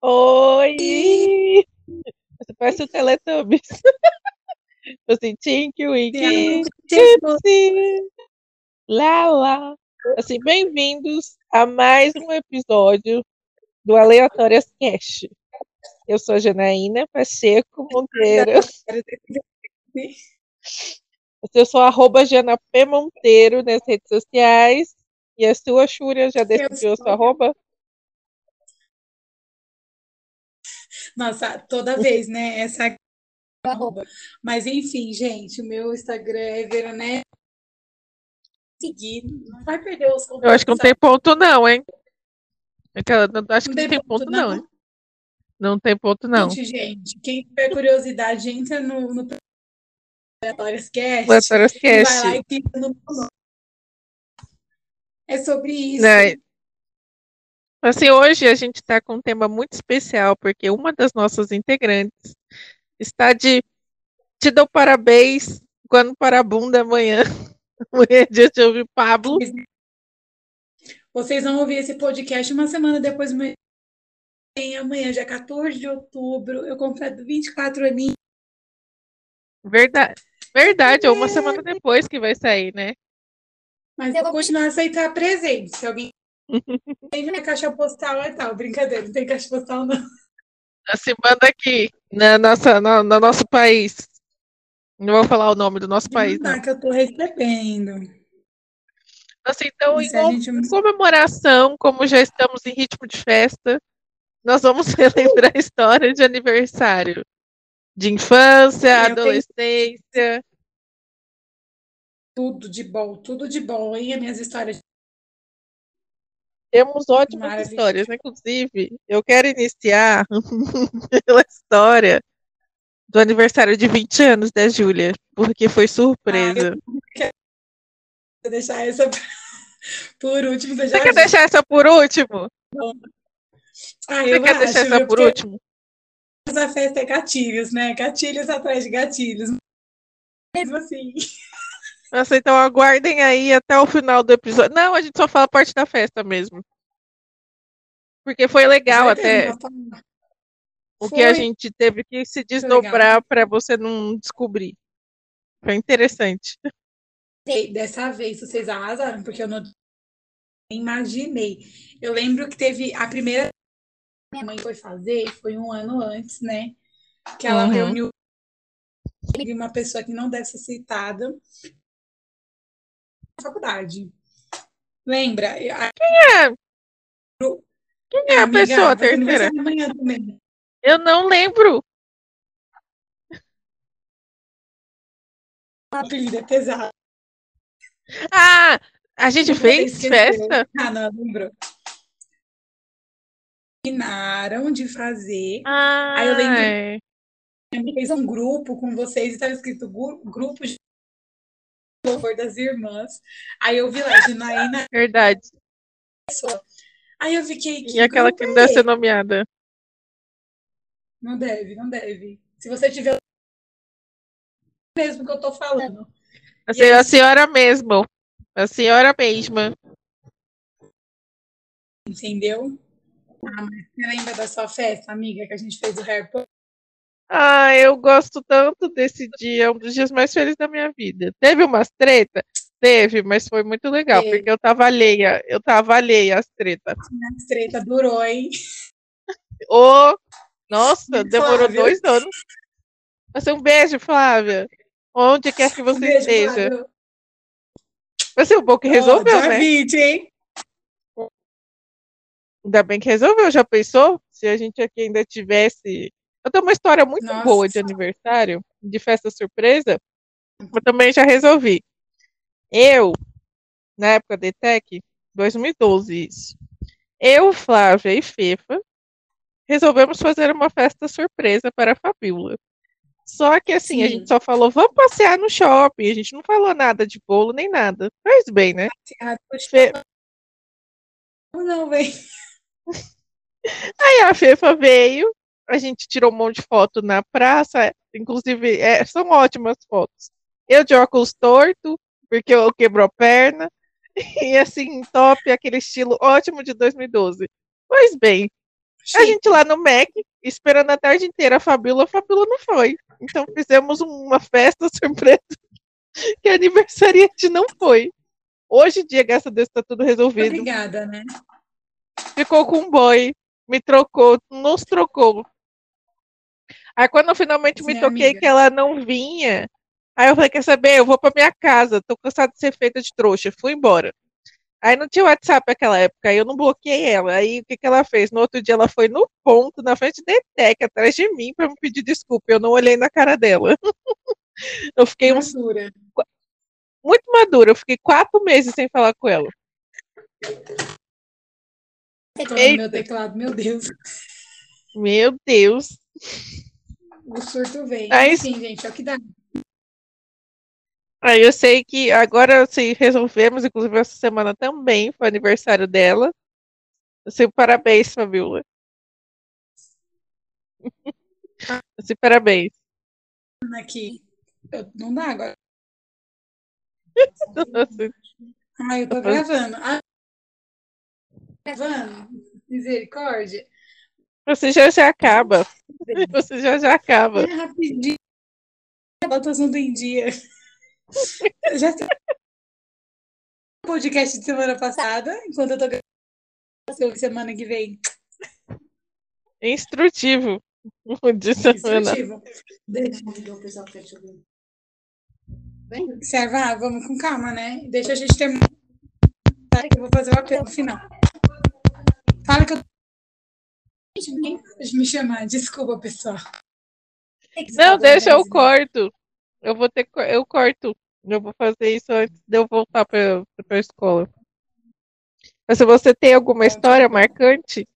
Oi! Você parece o Teletubbies. Assim, Tinky Winky, Tipsy, lá, lá. Assim, bem-vindos a mais um episódio do Aleatórias Cast. Eu sou a Janaína Pacheco Monteiro. Eu sou arroba Jana P. Monteiro nas redes sociais. E a sua, Xúria, já decidiu a sua arroba? Nossa, toda vez, né? Essa arroba. Mas enfim, gente, o meu Instagram é Veronese. Seguir, não vai perder os Eu acho que não tem ponto, não, hein? Aquela, não, acho que não, tem, ponto, não. não. Não tem ponto, não. Gente, gente, quem tiver curiosidade, entra no, no Aleatórias Cast. Aleatórias Cast. Vai lá e clica no É sobre isso. Né? Assim, hoje a gente está com um tema muito especial, porque uma das nossas integrantes está de te dou parabéns quando para a bunda amanhã. Amanhã é dia de ouvir Pablo. Vocês vão ouvir esse podcast uma semana depois amanhã, dia 14 de outubro, eu completo 24 aninhos. Verdade. Verdade, é uma semana depois que vai sair, né? Mas eu vou continuar a aceitar presente. Se alguém tem minha caixa postal e tal, brincadeira, não tem caixa postal não. Assim, manda aqui, na nossa, no, no nosso país. Não vou falar o nome do nosso país, não. que eu tô recebendo. Assim, então, em gente... comemoração, como já estamos em ritmo de festa, nós vamos relembrar a história de aniversário de infância, eu adolescência. Tenho... Tudo de bom, tudo de bom, hein? As minhas histórias. Temos ótimas histórias, inclusive. Eu quero iniciar pela história do aniversário de 20 anos da Júlia, porque foi surpresa. Ah, eu deixar essa por último. Você, Você quer deixar essa por último? Ah, Você quer acho, deixar essa por último? a festa é gatilhos, né? Gatilhos atrás de gatilhos. Mesmo assim. Nossa, então aguardem aí até o final do episódio. Não, a gente só fala parte da festa mesmo. Porque foi legal até. O foi. que a gente teve que se desdobrar para você não descobrir. Foi interessante. Dessa vez vocês arrasaram, porque eu não imaginei. Eu lembro que teve a primeira minha mãe foi fazer foi um ano antes, né? Que ela uhum. reuniu uma pessoa que não deve ser citada faculdade. Lembra? Quem é? Quem é a, amiga, pessoa terceira? Eu não lembro. O apelido é pesado. Ah, a gente fez festa? Ah, não, lembrou combinaram de fazer. Ai. Aí eu lembro fez um grupo com vocês e estava escrito grupo de louvor das irmãs. Aí eu vi lá, Ginaína. Verdade. Aí eu fiquei. Que e aquela que não deve ser nomeada. Não deve, não deve. Se você tiver mesmo que eu tô falando. A, senhora, a senhora mesmo. A senhora mesma. Entendeu? Ah, mas você lembra da sua festa, amiga, que a gente fez o Harry Potter? Ah, eu gosto tanto desse dia, é um dos dias mais felizes da minha vida. Teve umas treta? Teve, mas foi muito legal, Teve. porque eu tava alheia, eu tava alheia às tretas. As treta durou, hein? Ô, oh, nossa, demorou Flávia. dois anos. Você um beijo, Flávia. Onde quer que você um beijo, esteja. Vai ser um pouco que resolveu, oh, né? 20, hein? Ainda bem que resolveu. Já pensou? Se a gente aqui ainda tivesse. Eu tenho uma história muito Nossa. boa de aniversário, de festa surpresa. Eu também já resolvi. Eu, na época de Tech, 2012 isso. Eu, Flávia e Fefa resolvemos fazer uma festa surpresa para a Fabiola. Só que assim, Sim. a gente só falou, vamos passear no shopping. A gente não falou nada de bolo nem nada. Faz bem, né? Fe... Não, vem. Aí a Fefa veio, a gente tirou um monte de foto na praça, inclusive é, são ótimas fotos. Eu de óculos torto, porque eu quebrou a perna, e assim, top, aquele estilo ótimo de 2012. Pois bem, A gente lá no Mac, esperando a tarde inteira a Fabíola, a Fabíola não foi. Então fizemos uma festa surpresa que a aniversariante não foi. Hoje em dia, graças a Deus, tá tudo resolvido. Obrigada, né? Ficou com um boy, me trocou, nos trocou. Aí quando eu finalmente me toquei amiga. que ela não vinha, aí eu falei, quer saber, eu vou pra minha casa, tô cansada de ser feita de trouxa, fui embora. Aí não tinha WhatsApp naquela época, aí eu não bloqueei ela. Aí o que, que ela fez? No outro dia ela foi no ponto, na frente da ETEC, atrás de mim, para me pedir desculpa. Eu não olhei na cara dela. eu fiquei uns. Madura. Muito madura, eu fiquei quatro meses sem falar com ela. Meu teclado, meu Deus. Meu Deus. O surto vem. Aí, Enfim, gente, é o que dá. Aí eu sei que agora se resolvemos, inclusive essa semana também foi aniversário dela. Assim, parabéns, Fabiola. assim, parabéns. Aqui. Eu, não dá agora. Ai, eu tô gravando. Ah, gravando. Misericórdia. Você já já acaba. Você já já acaba. É rapidinho. Bota assunto em dia. Já tem podcast de semana passada, enquanto eu tô gravando semana que vem. Instrutivo. De semana. Instrutivo. Deixa o pessoal que Serva, vamos com calma, né? Deixa a gente terminar. Que eu vou fazer o apelo final. Fala que eu. Deixa me chamar, desculpa, pessoal. Não, deixa eu corto. Eu vou ter eu corto. Eu vou fazer isso antes de eu voltar para a escola. Mas se você tem alguma história marcante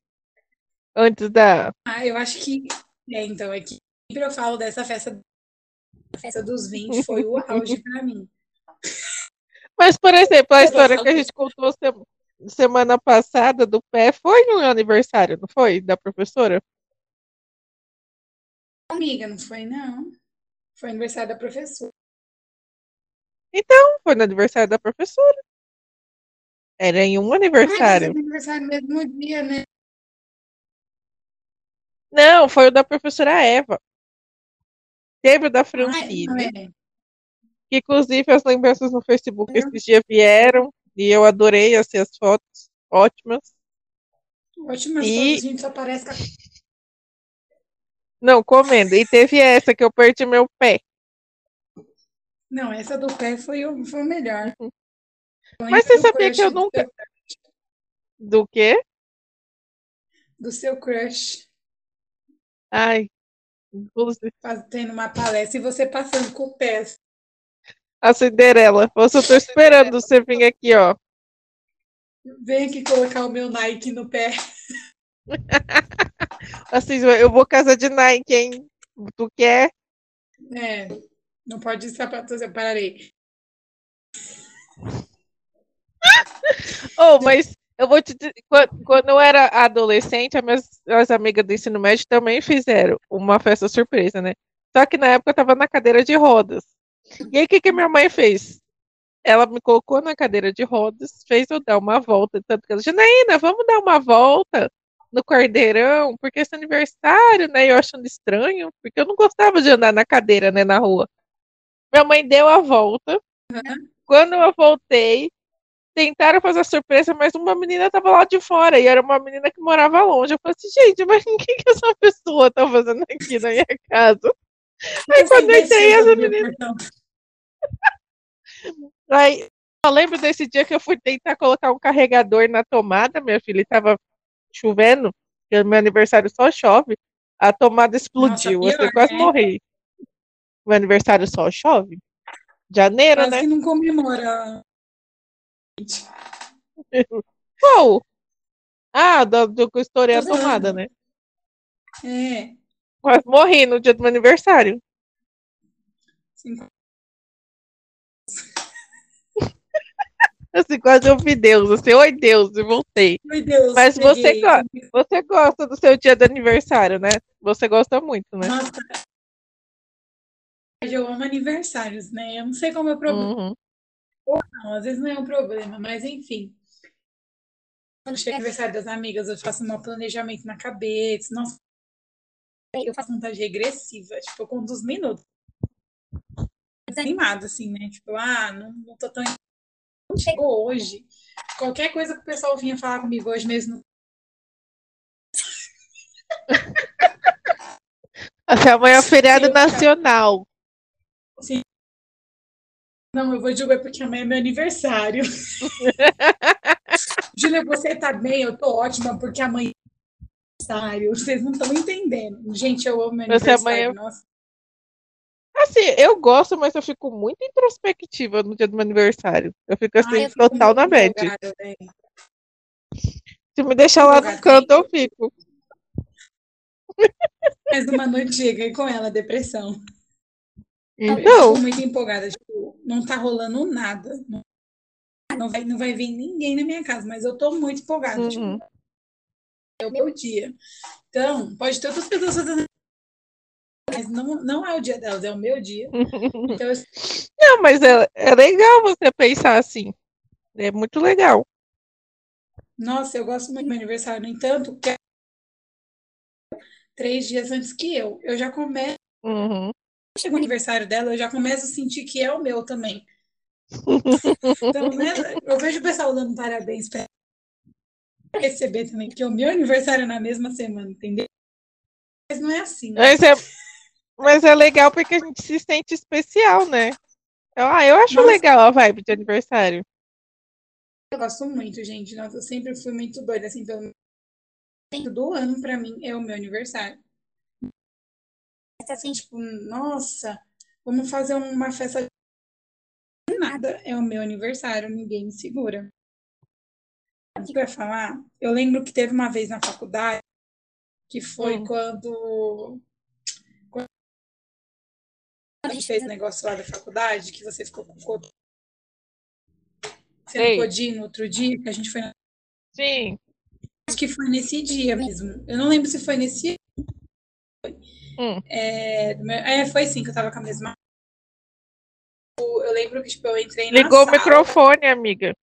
antes da. Ah, eu acho que. É, então, é que sempre eu falo dessa festa. A festa dos 20 foi o auge para mim. Mas, por exemplo, a história que a gente contou semana passada do pé foi no aniversário, não foi? Da professora? Amiga, não foi, não. Foi aniversário da professora. Então, foi no aniversário da professora. Era em um aniversário. Ah, aniversário mesmo dia, né? Não, foi o da professora Eva. Teve o da Francine. Ah, é. Que, inclusive, as lembranças no Facebook esses dias vieram. E eu adorei assim, as fotos. Ótimas. Ótimas e... fotos, a gente só parece com não, comendo. E teve essa que eu perdi meu pé. Não, essa do pé foi o, foi o melhor. Mas você sabia que eu nunca. Do quê? Do seu crush. Ai. Tendo uma palestra e você passando com o pé. A Cinderela. Você eu tô esperando você vir aqui, ó. Vem aqui colocar o meu Nike no pé. Assim, eu vou casa de Nike, hein? Tu quer? É, não pode sapato, eu pararei. oh, mas eu vou te dizer, quando, quando eu era adolescente, as minhas as amigas do ensino médio também fizeram uma festa surpresa, né? Só que na época eu tava na cadeira de rodas. E aí o que, que minha mãe fez? Ela me colocou na cadeira de rodas, fez eu dar uma volta, tanto que ela disse, Janaína, vamos dar uma volta no Cordeirão, porque esse aniversário, né, eu achando estranho, porque eu não gostava de andar na cadeira, né, na rua. Minha mãe deu a volta. Uhum. Quando eu voltei, tentaram fazer a surpresa, mas uma menina estava lá de fora e era uma menina que morava longe. Eu falei assim, gente, mas o que, que essa pessoa tá fazendo aqui na minha casa? Aí quando eu entrei, essa menina. Aí, eu lembro desse dia que eu fui tentar colocar um carregador na tomada, minha filha, estava chovendo, que meu aniversário só chove, a tomada explodiu. Nossa, pior, eu quase né? morri. Meu aniversário só chove. Janeiro, quase né? que não comemora. Qual? Ah, do, do que eu estourei a tomada, né? É. Quase morri no dia do meu aniversário. Sim. Assim, quase eu vi Deus, assim, oi Deus, e voltei. Oi Deus, Mas você, go você gosta do seu dia de aniversário, né? Você gosta muito, né? Nossa. Eu amo aniversários, né? Eu não sei como é o problema. Uhum. Ou não, às vezes não é um problema, mas enfim. quando chega o aniversário das amigas, eu faço um planejamento na cabeça. Nossa, eu faço vontade regressiva, tipo, com uns minutos. Desanimado, assim, né? Tipo, ah, não, não tô tão. Chegou hoje. Qualquer coisa que o pessoal vinha falar comigo hoje mesmo. Até amanhã é feriado eu, nacional. Sim. Não, eu vou julgar porque amanhã é meu aniversário. Júlia, você tá bem? Eu tô ótima, porque amanhã é aniversário. Vocês não estão entendendo. Gente, eu amo meu você aniversário. Nossa. Assim, eu gosto, mas eu fico muito introspectiva no dia do meu aniversário. Eu fico assim, Ai, eu fico total na bad. Se me deixar lá no canto, eu fico. Mais uma noite chega com ela, depressão. Então. Eu fico muito empolgada, tipo, não tá rolando nada. Não vai, não vai vir ninguém na minha casa, mas eu tô muito empolgada. Tipo, uhum. Tipo, é o meu dia. Então, pode ter outras pessoas fazendo. Mas não, não é o dia delas, é o meu dia. Então, eu... Não, mas é, é legal você pensar assim. É muito legal. Nossa, eu gosto muito do meu aniversário. No entanto, que é três dias antes que eu. Eu já começo. Uhum. Chega o aniversário dela, eu já começo a sentir que é o meu também. então, né, eu vejo o pessoal dando parabéns para receber também, porque o meu aniversário é na mesma semana, entendeu? Mas não é assim. Né? Mas, é, mas é legal porque a gente se sente especial, né? Eu, ah, eu acho Nossa. legal a vibe de aniversário. Eu gosto muito, gente. Nossa, eu sempre fui muito doida, assim, pelo do ano para mim é o meu aniversário. Assim, tipo, nossa, vamos fazer uma festa nada, é o meu aniversário, ninguém me segura. O que eu ia falar? Eu lembro que teve uma vez na faculdade que foi hum. quando a gente fez o negócio lá da faculdade, que você ficou com foto. Você Ei. não pôde ir no outro dia, que a gente foi na... Sim acho que foi nesse dia mesmo. Eu não lembro se foi nesse hum. é, é, foi sim que eu tava com a mesma. Eu lembro que tipo, eu entrei na Ligou sala. o microfone, amiga.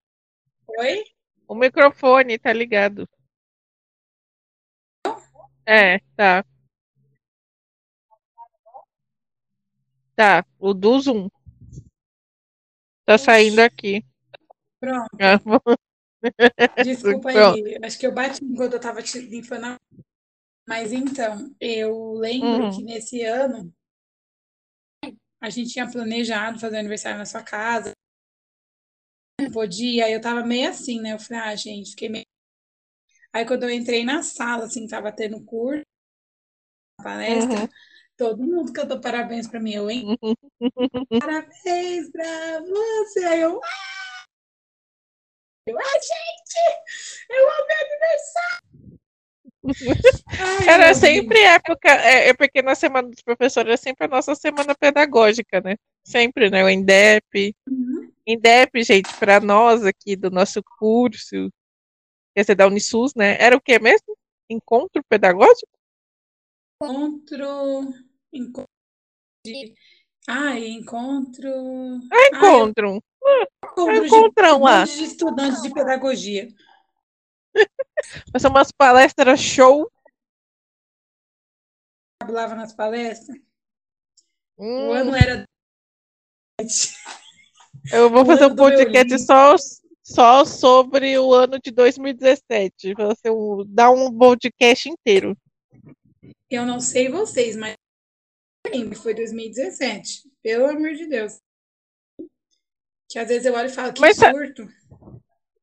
Oi? O microfone tá ligado. É, tá. Tá, o do Zoom. Tá saindo aqui. Pronto. Ah, Desculpa aí, acho que eu bati enquanto eu tava te limpando. Mas então, eu lembro uhum. que nesse ano a gente tinha planejado fazer aniversário na sua casa. Não podia, aí eu tava meio assim, né? Eu falei, ah, gente, fiquei meio. Aí quando eu entrei na sala, assim, tava tendo curso, palestra, uhum. Todo mundo cantou parabéns pra mim, eu, hein? parabéns pra você! Aí eu, ah! Eu, ai, gente, eu amo meu aniversário. Ai, Era sempre época, é, é, porque na semana dos professores é sempre a nossa semana pedagógica, né? Sempre, né? O INDEP. Uhum. INDEP, gente, para nós aqui do nosso curso, quer dizer, da Unisus, né? Era o que mesmo? Encontro pedagógico? Encontro. Encontro. Ah, encontro. Ah, encontro. Ah, encontrão lá. de estudantes de pedagogia. Vai ser umas palestras show. Falava nas palestras. Hum. O ano era. Eu vou o fazer um podcast só, só sobre o ano de 2017. Você dar um podcast inteiro. Eu não sei vocês, mas foi 2017. Pelo amor de Deus. Que às vezes eu olho e falo, que Mas, surto.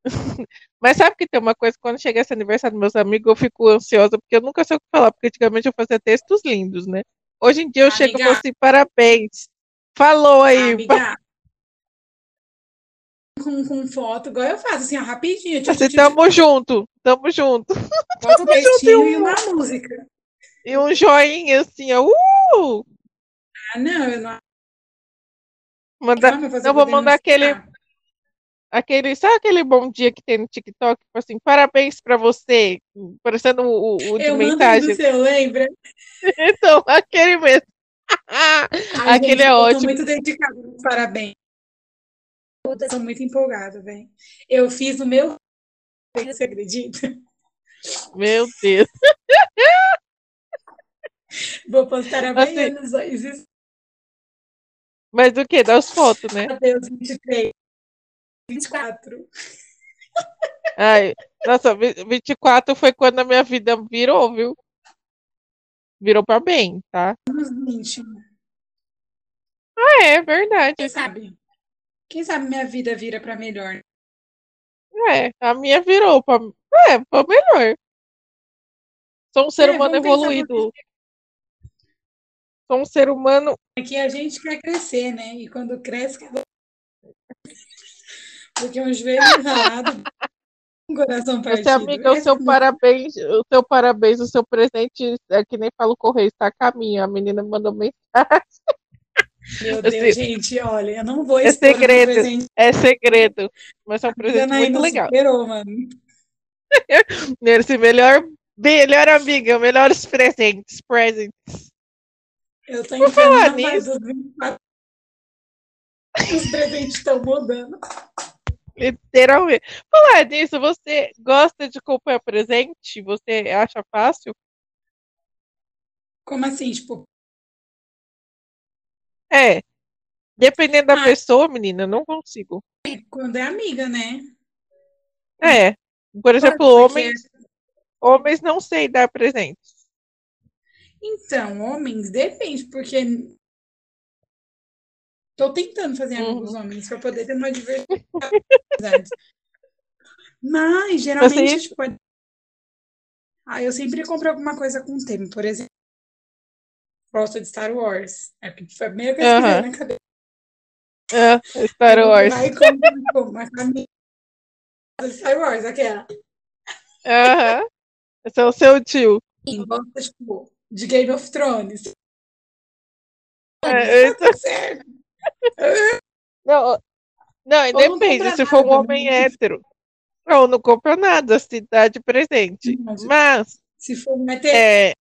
Mas sabe que tem uma coisa, quando chega esse aniversário dos meus amigos, eu fico ansiosa, porque eu nunca sei o que falar, porque antigamente eu fazia textos lindos, né? Hoje em dia eu Amiga, chego e falo assim, parabéns. Falou aí. Amiga, com, com foto, igual eu faço, assim, ó, rapidinho. Tipo, assim, tamo junto, tamo junto. Bota o textinho e uma música. E um joinha, assim, ó, uh! Não, eu não Mandar, não, vou mandar aquele. Aquele, sabe aquele bom dia que tem no TikTok? Tipo assim, parabéns pra você, parecendo o, o de eu mensagem. Você lembra? então, aquele mesmo. Ai, aquele gente, é ótimo. Eu tô muito parabéns. Eu tô muito empolgada, velho. Eu fiz no meu Você acredita? Meu Deus. Vou postar amanhã assim, nos. Mas do que? Das fotos, né? Adeus, 23. 24. Ai, nossa, 24 foi quando a minha vida virou, viu? Virou pra bem, tá? Uns 20. Ah, é verdade. Quem sabe? Quem sabe minha vida vira pra melhor? É, a minha virou pra, é, pra melhor. Sou um ser é, humano evoluído. Sou um ser humano. É que a gente quer crescer, né? E quando cresce, porque um joelho ralado, um coração partido. Amiga, o seu parabéns, o seu parabéns, o seu presente, é que nem falo correio, está a caminho. A menina mandou mensagem. Meu Deus, assim, gente, olha, eu não vou É segredo, é segredo. Mas é um presente muito legal. Superou, mano. Nesse melhor, melhor amiga, melhores presentes, presents. Eu tô Por falar nisso. Os presentes estão mudando. Literalmente. Falar nisso, você gosta de comprar presente? Você acha fácil? Como assim? Tipo. É. Dependendo da ah, pessoa, menina, não consigo. Quando é amiga, né? É. Por exemplo, homens. Homens não sei dar presentes. Então, homens, depende, porque Tô tentando fazer amigos uhum. homens para poder ter uma diversidade. Mas, geralmente, Você... tipo, ah, eu sempre compro alguma coisa com tema, por exemplo. Gosto de Star Wars. É foi a primeira coisa uhum. que veio na cabeça. É, Star Wars. Vai comprar uma camisa de Star Wars, aquela. Aham. Uhum. Esse é o seu tio. Sim, gosta, tipo, de Game of Thrones. É, tá certo. Não, não, depende. Se for um homem né? hétero, não, não compra nada, se dá de presente. Não, Mas. Se for um hétero. É,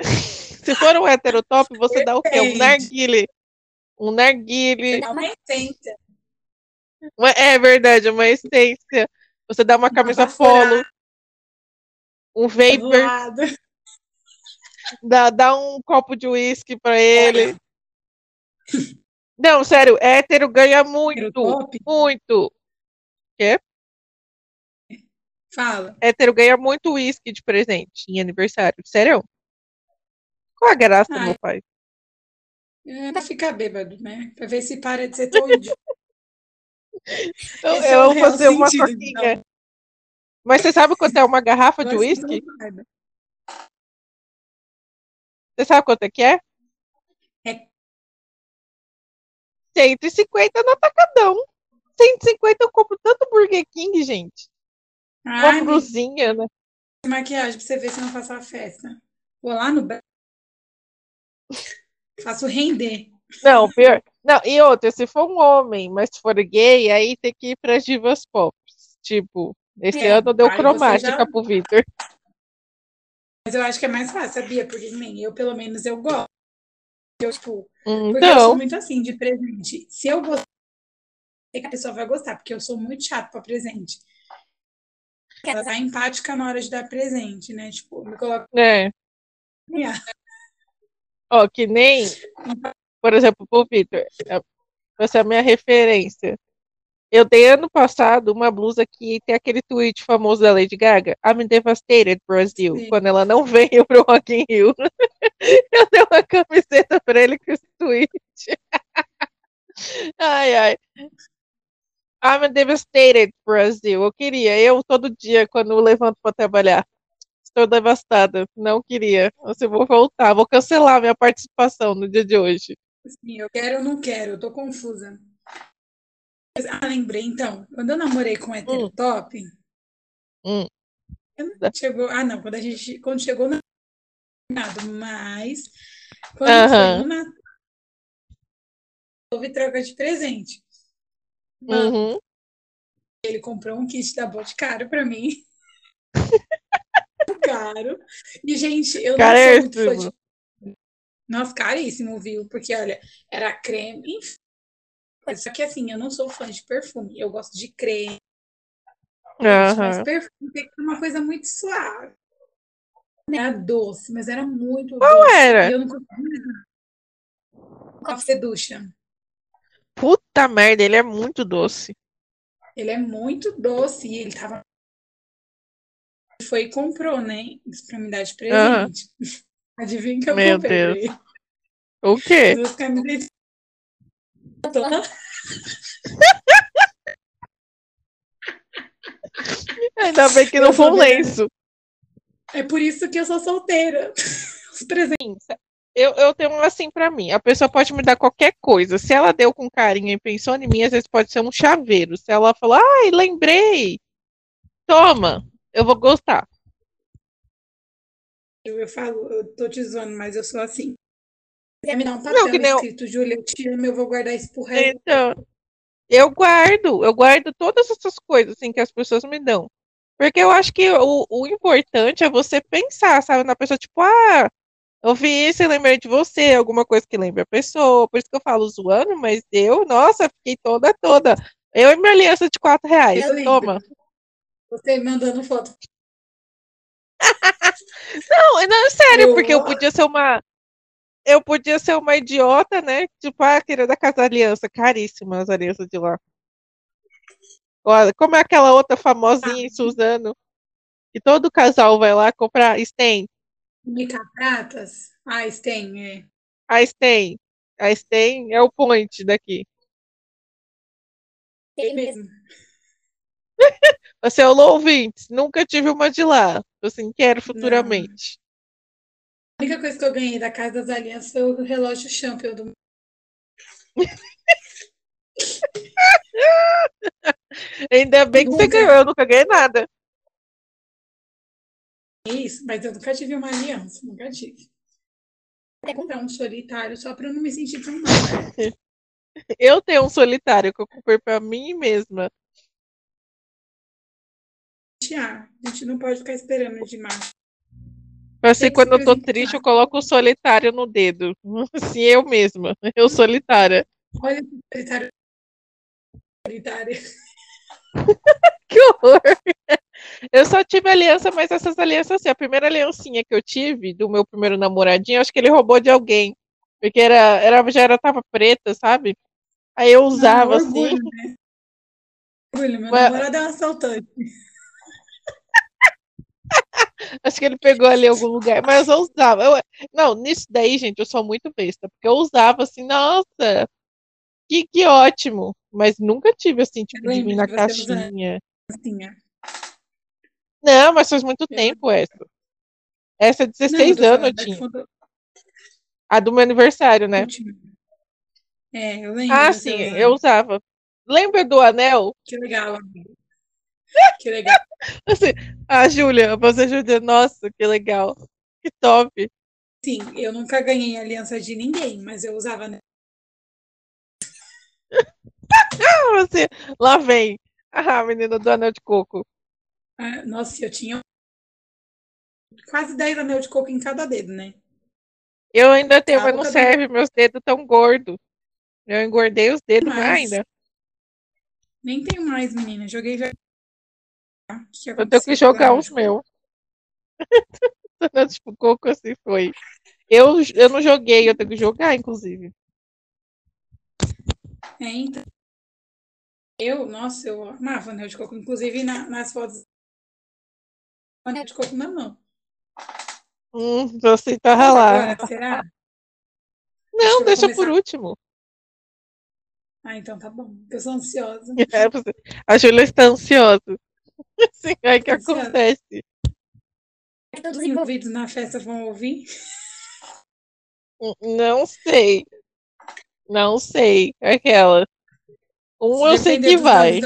se for um hétero top, você dá o quê? Um narguile. Um narguile. Dá uma essência. É verdade, uma essência. Você dá uma camisa polo. Um vapor. Dá, dá um copo de uísque para ele. Não, sério, hétero ganha muito. Muito. Quê? Fala. Hétero ganha muito uísque de presente em aniversário. Sério? Qual a graça, Ai. meu pai? É pra ficar bêbado, né? Pra ver se para de ser tão idiota. eu, é vou fazer uma coquinha. Então. Mas você sabe quanto é uma garrafa de uísque? Você sabe quanto é que é? É 150 no atacadão. 150 eu compro tanto Burger King, gente. Ai, uma brusinha, né? Maquiagem pra você ver se não passar a festa. Vou lá no Faço render. Não, pior. Não, e outra, se for um homem, mas se for gay, aí tem que ir para divas pop. Tipo, esse é, ano deu cromática já... pro Victor. Mas eu acho que é mais fácil, sabia? Porque nem eu, pelo menos, eu gosto. Eu, tipo, então... porque eu sou muito assim de presente. Se eu gostar, é que a pessoa vai gostar, porque eu sou muito chato para presente. Ela tá empática na hora de dar presente, né? Tipo, me coloca. É. Yeah. Ó, que nem, por exemplo, pro Victor, essa é a minha referência. Eu dei ano passado uma blusa que tem aquele tweet famoso da Lady Gaga, I'm devastated, Brasil, Sim. quando ela não veio pro Rock in Rio. Eu dei uma camiseta pra ele com esse tweet. Ai, ai. I'm devastated, Brasil. Eu queria, eu todo dia, quando levanto para trabalhar, estou devastada. Não queria. Você vou voltar, vou cancelar minha participação no dia de hoje. Sim, eu quero ou não quero, eu tô confusa. Ah, lembrei, então, quando eu namorei com o hétero hum. top, hum. chegou. Ah, não, quando a gente. Quando chegou na. Mas quando uh -huh. foi no Natal, houve troca de presente. Uhum. Ele comprou um kit da Boticário pra mim. caro. E, gente, eu não sou muito fã de... Nossa, caríssimo, viu? Porque, olha, era creme, enfim. Só que assim, eu não sou fã de perfume. Eu gosto de creme. Uhum. Mas perfume tem que ser uma coisa muito suave. Era doce, mas era muito Qual doce. era? E eu não conseguia. Coffee Seduction. Puta merda, ele é muito doce. Ele é muito doce e ele tava. Foi e comprou, né? Isso pra me dar de presente. Uhum. Adivinha que eu Meu comprei? Deus. O quê? Duas camisetas. Ainda bem que não foi um lenço. É por isso que eu sou solteira. Os presentes. Eu, eu tenho assim pra mim. A pessoa pode me dar qualquer coisa. Se ela deu com carinho e pensou em mim, às vezes pode ser um chaveiro. Se ela falou, ai, lembrei. Toma, eu vou gostar. Eu, eu falo, eu tô te zoando, mas eu sou assim. Quer me dar um papel não, escrito, eu... Júlia, eu eu vou guardar isso pro resto. Então, eu guardo, eu guardo todas essas coisas assim que as pessoas me dão. Porque eu acho que o, o importante é você pensar, sabe, na pessoa, tipo, ah, eu vi isso e lembrei de você, alguma coisa que lembre a pessoa. Por isso que eu falo zoando, mas eu, nossa, fiquei toda, toda. Eu e minha aliança de 4 reais. Toma. Você mandando foto. não, não, sério, eu... porque eu podia ser uma. Eu podia ser uma idiota, né? Tipo, ah, querida da Casa Aliança, caríssimas as alianças de lá. Olha, como é aquela outra famosinha, ah. Suzano, que todo casal vai lá comprar, Sten, Mica Pratas? Ah, Sten, é. A Sten. A Sten é o point daqui. É mesmo. Você é o ouvintes. Nunca tive uma de lá. Assim, quero futuramente. A única coisa que eu ganhei da Casa das Alianças foi o relógio Champion do. Ainda bem que você ganhou, eu nunca ganhei nada. Isso, mas eu nunca tive uma aliança, nunca tive. Vou comprar um solitário só para eu não me sentir tão mal. Eu tenho um solitário que eu comprei para mim mesma. A gente não pode ficar esperando demais. Assim, quando eu tô triste, eu coloco o solitário no dedo. Assim, eu mesma. Eu solitária. Olha que solitário. Solitária. que horror! Eu só tive aliança, mas essas alianças, assim, a primeira aliancinha que eu tive do meu primeiro namoradinho, acho que ele roubou de alguém. Porque era, era, já era, tava preta, sabe? Aí eu usava Não, orgulho, assim. Né? Orgulho, meu mas... namorado é um assaltante. Acho que ele pegou ali em algum lugar, mas eu usava. Eu, não, nisso daí, gente, eu sou muito besta, porque eu usava assim, nossa, que, que ótimo. Mas nunca tive assim, tipo, de vir na caixinha. É. Não, mas faz muito é. tempo essa. Essa é 16 não, anos eu tinha. A do meu aniversário, né? É, eu lembro. Ah, sim, eu usava. Lembra do anel? Que legal, Que legal. Assim, a Júlia, você, Júlia, nossa, que legal. Que top. Sim, eu nunca ganhei aliança de ninguém, mas eu usava. você, lá vem. Ah, menina do anel de coco. Ah, nossa, eu tinha quase 10 anel de coco em cada dedo, né? Eu ainda tenho, mas não serve, meus dedos tão gordos. Eu engordei os dedos ainda. Nem tenho mais, menina. Joguei já. Que eu tenho que jogar os meus. tipo, coco assim foi. Eu, eu não joguei, eu tenho que jogar, inclusive. É, então. Eu, nossa, eu amava anel de coco. Inclusive, na, nas fotos anel de coco na mão. Hum, você tá lá. Agora, será? Não, deixa por último. Ah, então tá bom. Eu sou ansiosa. É. A Júlia está ansiosa. Assim, aí que ansiosa. acontece. Todos os envolvidos na festa vão ouvir? Não sei. Não sei. Aquela. Um Se eu sei que vai.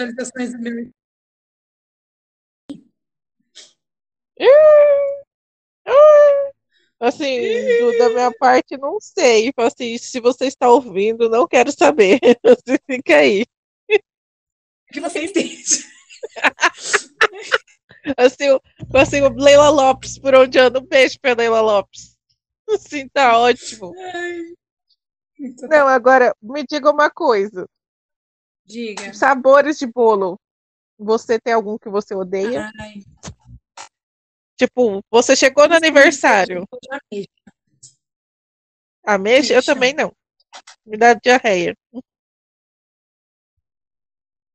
Assim, da minha parte, não sei. Assim, se você está ouvindo, não quero saber. Você fica aí. Que você entende. assim, assim, o Leila Lopes, por onde anda? Um beijo pra Leila Lopes. Assim, tá ótimo. Não, agora, me diga uma coisa. Diga. Sabores de bolo. Você tem algum que você odeia? Ai. Tipo, você chegou no aniversário. Ameixa? Eu também não. Me dá diarreia.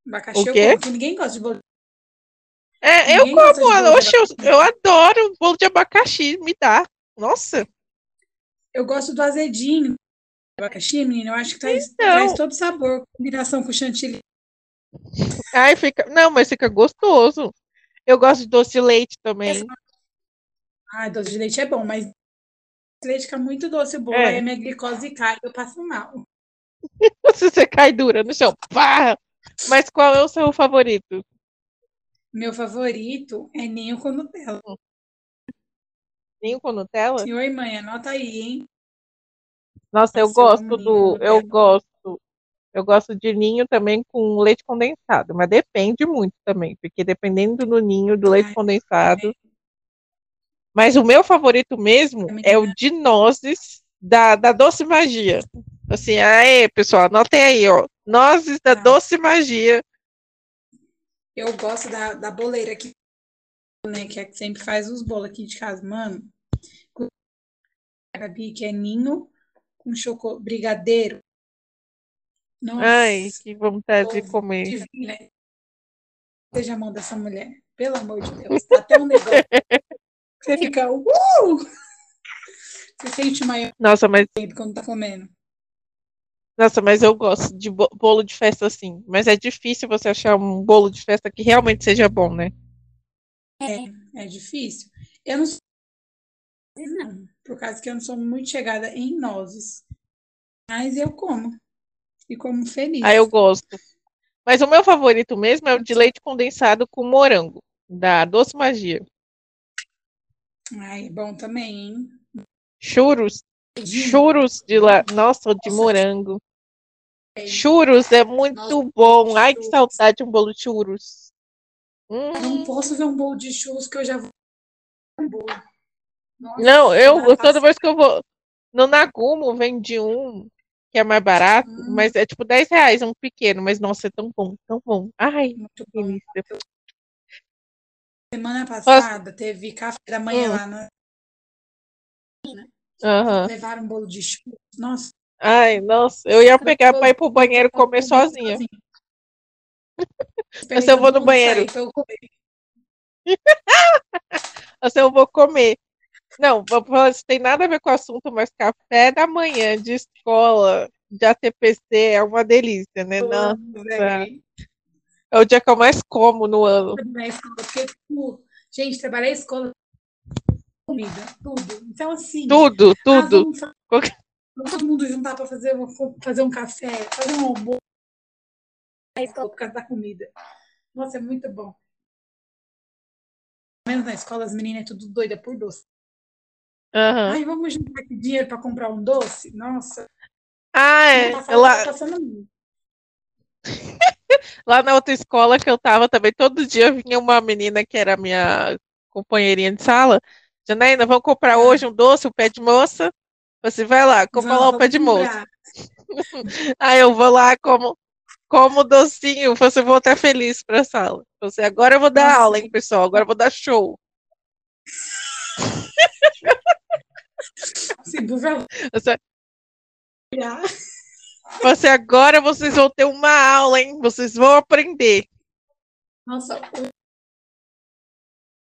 Abacaxi o quê? eu como, ninguém gosta de bolo. É, ninguém eu como, oxe, eu, eu adoro bolo de abacaxi, me dá. Nossa. Eu gosto do azedinho. Abacaxi, menina, eu acho que traz, então... traz todo sabor, combinação com chantilly. Ai, fica. Não, mas fica gostoso. Eu gosto de doce de leite também. Essa... Ah, doce de leite é bom, mas leite fica muito doce o bolo, é. aí a minha glicose cai, eu passo mal. Se você cai dura no chão, pá! Mas qual é o seu favorito? Meu favorito é ninho com Nutella. Ninho com Nutella? Senhor e mãe, anota aí, hein? Nossa, eu gosto do. Eu gosto. Eu gosto de ninho também com leite condensado, mas depende muito também, porque dependendo do ninho, do leite Ai, condensado. É. Mas o meu favorito mesmo é o de nozes da, da Doce Magia. Assim, aí, pessoal, anotem aí, ó. Nozes da ah. Doce Magia. Eu gosto da, da boleira aqui, né? Que é que sempre faz os bolos aqui de casa, mano. Gabi, que é ninho com chocolate, brigadeiro. Nossa, Ai, que vontade de comer. Divina. Seja a mão dessa mulher, pelo amor de Deus. Tá até um negócio. Você fica, uh! Você sente maior Nossa, mas quando tá comendo. Nossa, mas eu gosto de bolo de festa assim. Mas é difícil você achar um bolo de festa que realmente seja bom, né? É, é difícil. Eu não não, por causa que eu não sou muito chegada em nozes. Mas eu como. E como feliz. Ah, eu gosto. Mas o meu favorito mesmo é o de leite condensado com morango, da Doce Magia. Ai, bom também, hein? Churros. Churros de lá. Nossa, de morango. É. Churros é muito Nossa, bom. Ai, que saudade de um bolo de churros. Hum. Não posso ver um bolo de churros que eu já vou. Nossa, não, eu toda vez que eu vou no Nagumo vende um que é mais barato, hum. mas é tipo 10 reais, um pequeno, mas nossa, é tão bom, tão bom. Ai, muito delícia. Semana passada Posso... teve café da manhã hum. lá na. Uhum. Levaram um bolo de churros. Nossa. Ai, nossa, eu ia pegar para ir pro banheiro comer sozinha. Mas eu vou no banheiro. Sair, eu vou comer. Não, isso tem nada a ver com o assunto, mas café da manhã de escola, de ATPC, é uma delícia, né? Nossa. É o dia que eu mais como no ano. Porque, tipo, gente, trabalhar em escola, comida, tudo. Então, assim. Tudo, tudo. vamos, todo mundo juntar para fazer, fazer um café, fazer um almoço. Por causa da comida. Nossa, é muito bom. Menos na escola, as meninas é tudo doida por doce. Uhum. Ai, vamos juntar aqui dinheiro para comprar um doce? Nossa. Ah, é. Tá lá... lá na outra escola que eu tava também, todo dia vinha uma menina que era minha companheirinha de sala. Janaína, vamos comprar hoje um doce, um pé de moça? Você vai lá, compra lá o pé de moça. Aí eu vou lá, como, como docinho, você voltar feliz para a sala. Você, agora eu vou dar aula, hein, pessoal? Agora eu vou dar show. Sim, por favor. Você... Você agora vocês vão ter uma aula, hein? Vocês vão aprender. Nossa,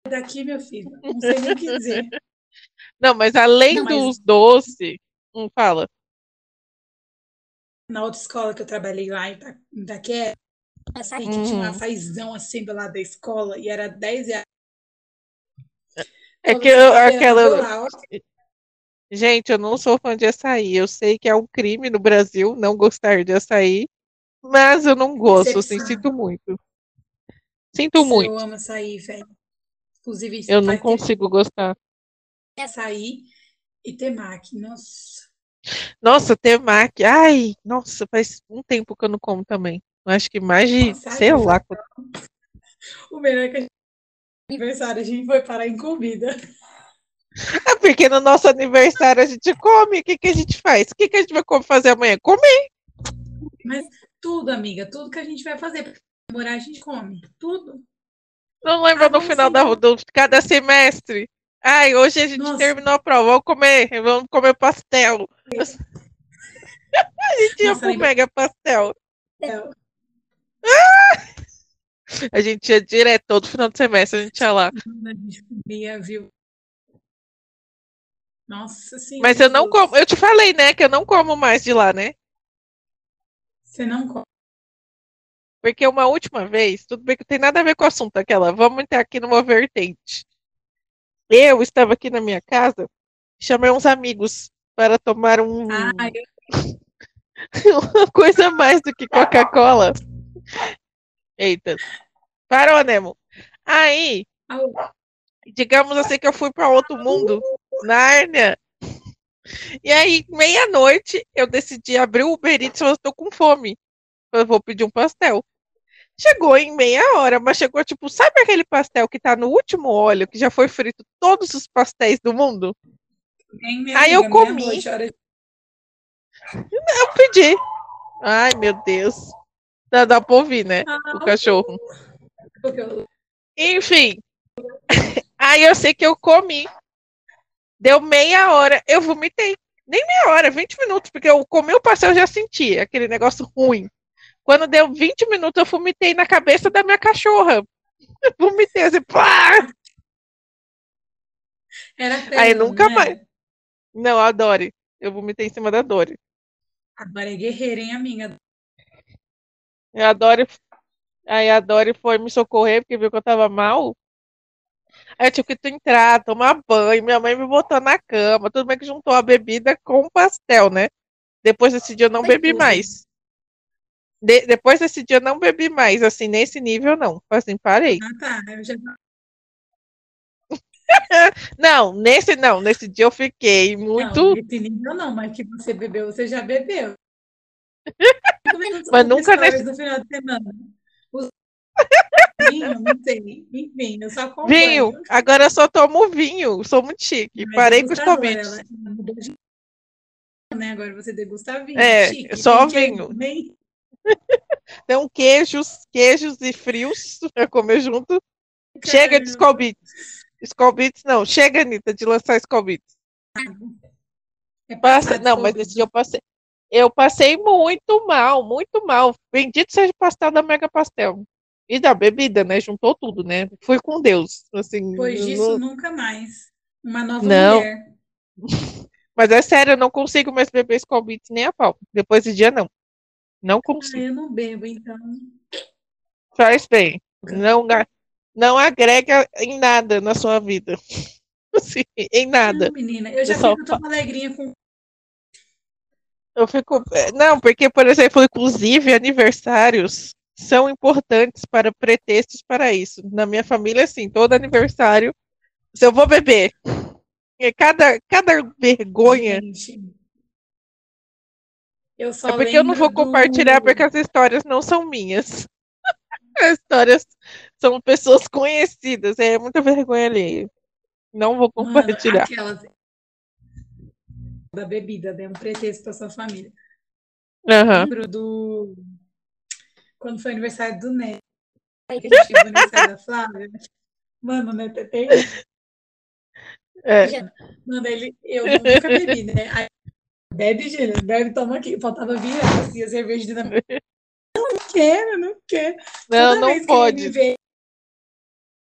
daqui, meu filho. Não sei nem o que dizer. Não, mas além não, mas... dos doces, hum, fala. Na outra escola que eu trabalhei lá em Itaquera, açaí uhum. tinha um uhum. açaizão assim do lado da escola e era 10 reais. É que eu, aquela. Gente, eu não sou fã de açaí. Eu sei que é um crime no Brasil não gostar de açaí, mas eu não gosto, assim, sinto muito. Sinto muito. Eu amo açaí, velho. Inclusive, eu não consigo gostar. Açaí e temaki, nossa. Nossa, temaki. Ai, nossa, faz um tempo que eu não como também. Acho que mais de, nossa, sei ai, lá. O melhor é que a gente, aniversário a gente foi parar em comida. É porque no nosso aniversário a gente come. O que, que a gente faz? O que, que a gente vai fazer amanhã? Comer. Mas tudo, amiga, tudo que a gente vai fazer. namorar, a gente come tudo. Não lembra ah, no final da, do cada semestre? Ai, hoje a gente Nossa. terminou a prova, vamos comer, vamos comer pastel. a gente ia Nossa, pro Mega Pastel. Ah! A gente ia direto, todo final de semestre a gente ia lá. A gente comia, viu? Nossa senhora. Mas eu não como, eu te falei, né, que eu não como mais de lá, né? Você não come. Porque uma última vez, tudo bem que não tem nada a ver com o assunto aquela, vamos entrar aqui numa vertente. Eu estava aqui na minha casa, chamei uns amigos para tomar um. Ah, eu... uma coisa mais do que Coca-Cola. Eita. Parou, Nemo. Aí, digamos assim que eu fui para outro mundo, Nárnia. E aí, meia-noite, eu decidi abrir o Uber Eats, eu estou com fome. Eu vou pedir um pastel. Chegou em meia hora, mas chegou tipo, sabe aquele pastel que tá no último óleo, que já foi frito todos os pastéis do mundo? Aí eu comi. Hora... Eu pedi. Ai, meu Deus. Dá, dá pra ouvir, né? Ah, o cachorro. Enfim. Aí eu sei que eu comi. Deu meia hora, eu vomitei. Nem meia hora, 20 minutos, porque eu comi o pastel já senti aquele negócio ruim. Quando deu 20 minutos, eu vomitei na cabeça da minha cachorra. Eu vomitei assim, pá! Era feio, Aí nunca né? mais. Não, a Dori. Eu vomitei em cima da Dori. A Dori é guerreira, hein, amiga? E a Dori... Aí a Dori foi me socorrer porque viu que eu tava mal. Aí eu tive que entrar, tomar banho. Minha mãe me botou na cama. Tudo bem que juntou a bebida com o pastel, né? Depois desse dia eu não bebi mais. De, depois desse dia eu não bebi mais, assim, nesse nível não. Assim, parei. Ah, tá. Eu já... não, nesse não, nesse dia eu fiquei muito. Não, nesse nível não, mas que você bebeu, você já bebeu. mas nunca nesse. No final de semana. Os... vinho, não sei. Enfim, eu só acompanho. Vinho, agora eu só tomo vinho, sou muito chique. Mas Parei com os convites. Né? Agora você degusta vinho. É, chique. só vinho. Então, queijos, queijos e frios para comer junto. Chega de Skull Beats. não. Chega, Anitta, de lançar Skull É Passa, não, mas esse dia eu passei. Eu passei muito mal, muito mal. Bendito seja o pastel da Mega Pastel. E da bebida, né? Juntou tudo, né? Fui com Deus. Assim, Depois disso, não... nunca mais. Uma nova não. mulher. Mas é sério, eu não consigo mais beber Skull nem a pau. Depois desse dia, não. Não consigo. Ah, eu não bebo, então. Faz bem. Não, não agrega em nada na sua vida. Assim, em nada. Não, menina, eu já eu fico só... alegrinha com. Eu fico. É, não, porque, por exemplo, inclusive, aniversários são importantes para pretextos para isso. Na minha família, assim, todo aniversário, se eu vou beber, cada, cada vergonha. Gente. Eu só é porque eu não vou compartilhar do... porque as histórias não são minhas. As histórias são pessoas conhecidas. É muita vergonha ali. Não vou compartilhar. Mano, aquelas... Da bebida, né? Um pretexto para sua família. Uhum. Lembro do. Quando foi o aniversário do Neto. Aí que a gente o aniversário da Flávia. Mano, tem. É. Mano, ele, eu nunca bebi, né? Aí Bebe, Gina, bebe, toma aqui. Faltava virar assim, a cerveja de Não quero, não quero. Não, Toda não pode. Vê...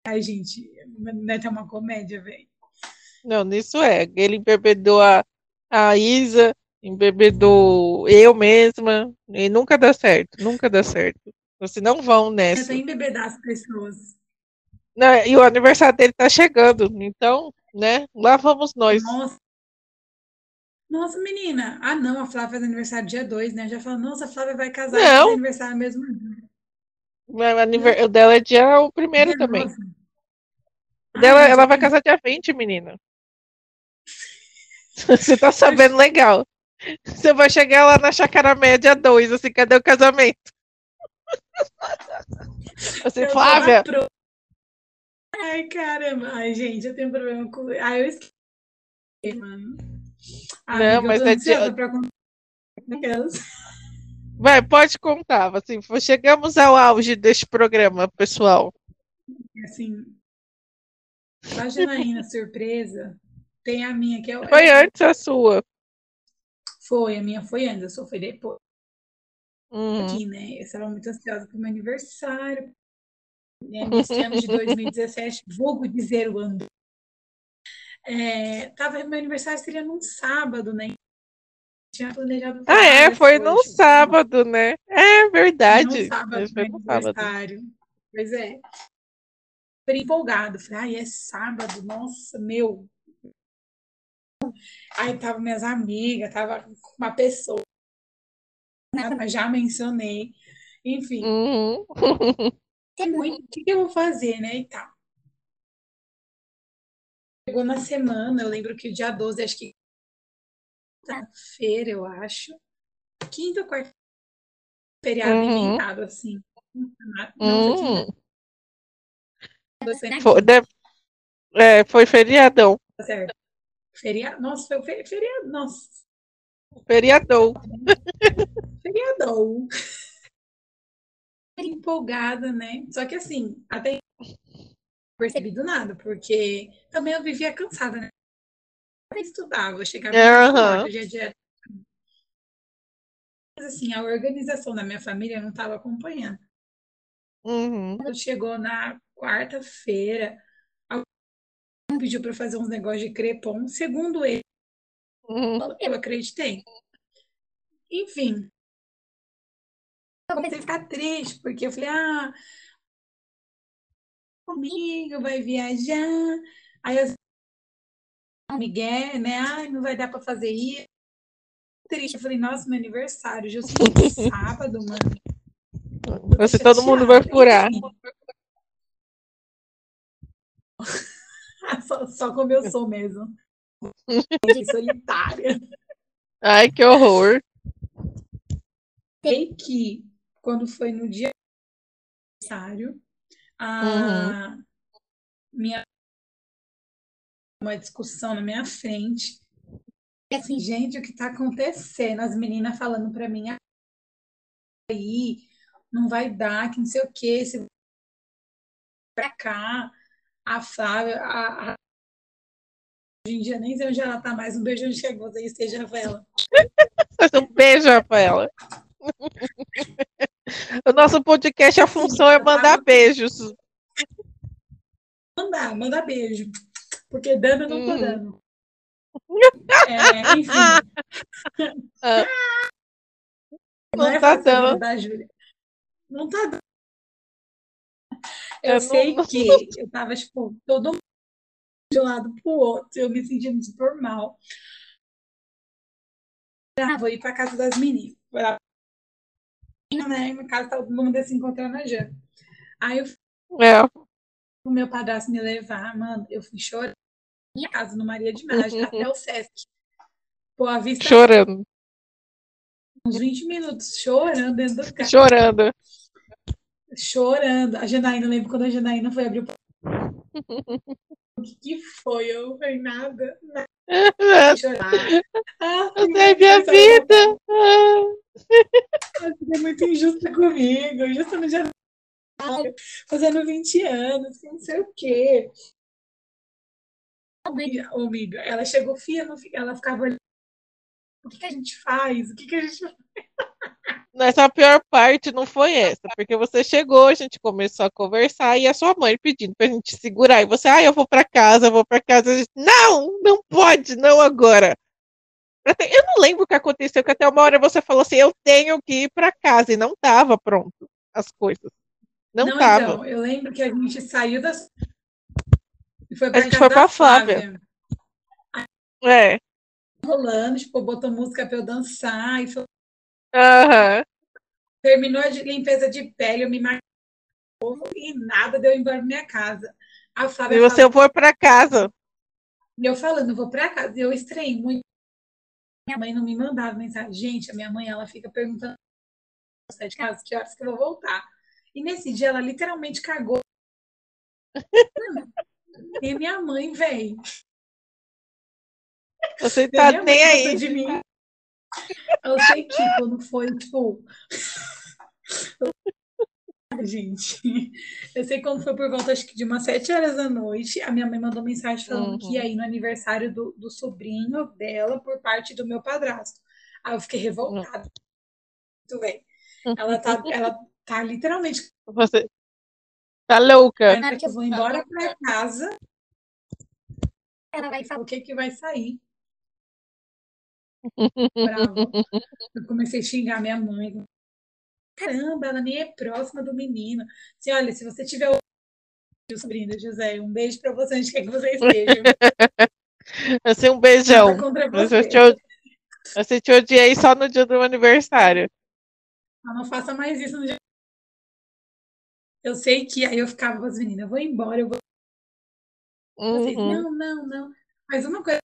Ai, gente, Neto é uma comédia, velho. Não, nisso é. Ele embebedou a, a Isa, embebedou eu mesma, e nunca dá certo, nunca dá certo. Vocês não vão nessa. Tem embebedar as pessoas. Não, e o aniversário dele tá chegando, então, né, lá vamos nós. Nossa, nossa, menina. Ah, não, a Flávia faz aniversário dia 2, né? Já falou, nossa, a Flávia vai casar e faz aniversário mesmo. O aniversário dela é dia o primeiro também. Dela, ah, ela vai casar dia 20, menina. Você tá sabendo legal. Você vai chegar lá na Chácara Média 2, assim, cadê o casamento? Você, Flávia. Pro... Ai, caramba. Ai, gente, eu tenho problema com. Ai, eu esqueci, mano. Amiga, não, mas é de... Vai, pode contar. Assim, chegamos ao auge deste programa, pessoal. Assim, a Janaína surpresa tem a minha que é. Foi antes a sua. Foi, a minha foi antes, a sua foi depois. Uhum. Aqui, né? Eu estava muito ansiosa para o meu aniversário. Né? Nesse ano de 2017, vulgo dizer o ano. É, tava, meu aniversário seria num sábado, né? Tinha planejado. Ah, é? Foi num sábado, né? É verdade. Num sábado, foi no aniversário. Sábado. Pois é. Fiquei empolgado. Falei, ai, é sábado, nossa, meu. Aí tava minhas amigas, tava uma pessoa. Né, já mencionei. Enfim. Uhum. muito. O que eu vou fazer, né? E tal. Chegou na semana, eu lembro que o dia 12, acho que quinta-feira, eu acho. Quinta ou quarta feriado uhum. inventado, assim. Não, uhum. foi é, foi feriadão. Tá certo. Feriado? Nossa, foi fer, feriado. Nossa. Feriadão. Feriadão. Empolgada, né? Só que assim, até percebido nada, porque também eu vivia cansada, né? Eu estudava, eu chegava uhum. dia a dia. Mas assim, a organização da minha família não estava acompanhando. Uhum. Quando chegou na quarta-feira, alguém pediu para fazer uns negócios de crepom, segundo ele. Uhum. Eu acreditei. Enfim. Eu comecei a ficar triste, porque eu falei, ah, comigo, vai viajar. Aí eu Miguel, né? Ai, não vai dar para fazer isso. Triste. Eu falei, nossa, meu aniversário, justo sábado, mano. Você, todo mundo vai furar. só, só como eu sou mesmo. solitária. Ai, que horror. Sei que quando foi no dia aniversário, a uhum. minha uma discussão na minha frente. E assim, gente, o que está acontecendo? As meninas falando para mim aí, não vai dar, que não sei o quê, se pra cá a Flávia, a, a... hoje em dia nem sei onde ela tá mais. Um beijo onde que você esteja, Rafaela. um beijo, Rafaela. o nosso podcast, a função é mandar beijos. Mandar, mandar beijo. Porque dando eu não tô uhum. dando. É, enfim. Ah. Não, não é tá dando. Da Júlia. Não tá dando. Eu, eu sei não... que eu tava, tipo, todo mundo de um lado pro outro, eu me sentindo super mal. Ah, vou ir pra casa das meninas. Né? Em casa todo mundo se encontrando na janta. Aí eu é. o meu padrasto me levar, mano, eu fui chorando minha casa no Maria de Mágica até o Sesc. Pô, a vista chorando. Uns 20 minutos chorando dentro do carro. Chorando chorando. A Janaína, lembro quando a Janaína foi abrir o. o que, que foi? Eu não falei nada. nada. Ah, é minha vida. Você é muito injusta comigo. Justo no dia. Fazendo 20 anos, não sei o quê. Amiga, ela chegou, fia, ela ficava olhando. O que, que a gente faz? O que, que a gente faz? Essa pior parte não foi essa, porque você chegou, a gente começou a conversar e a sua mãe pedindo pra gente segurar. E você, ah, eu vou para casa, eu vou para casa. Disse, não, não pode, não agora. Eu não lembro o que aconteceu, que até uma hora você falou assim, eu tenho que ir para casa, e não tava pronto as coisas. Não, não tava. Então, eu lembro que a gente saiu das. E foi a gente foi pra Flávia. Flávia. É. Rolando, tipo, botou música pra eu dançar e foi Uhum. Terminou a limpeza de pele, eu me marquei e nada deu embora pra minha casa. A Flávia e você falou, foi para casa. Eu falando, vou para casa. E eu estranhei muito. Minha mãe não me mandava mensagem. Gente, a minha mãe, ela fica perguntando sai de casa, que horas que eu vou voltar. E nesse dia ela literalmente cagou. e minha mãe, velho. Você tá nem aí. De mim. Eu sei que quando foi, tipo. Gente, eu sei quando foi por volta acho que de umas sete horas da noite, a minha mãe mandou mensagem falando uhum. que ia ir no aniversário do, do sobrinho dela por parte do meu padrasto. Aí eu fiquei revoltada. Muito bem. Ela tá, ela tá literalmente. Você tá louca. Aí, eu vou embora pra casa, ela vai falar o que que vai sair. Bravo. Eu comecei a xingar minha mãe. Caramba, ela nem é próxima do menino. Assim, olha, se você tiver o sobrinho José, um beijo pra você onde quer que você esteja. Assim, um beijão. Você. Eu, te, você te odiei só no dia do aniversário. Não, não faça mais isso no dia. Eu sei que aí eu ficava com as meninas, eu vou embora, eu vou. Vocês, uhum. não, não, não. Mas uma coisa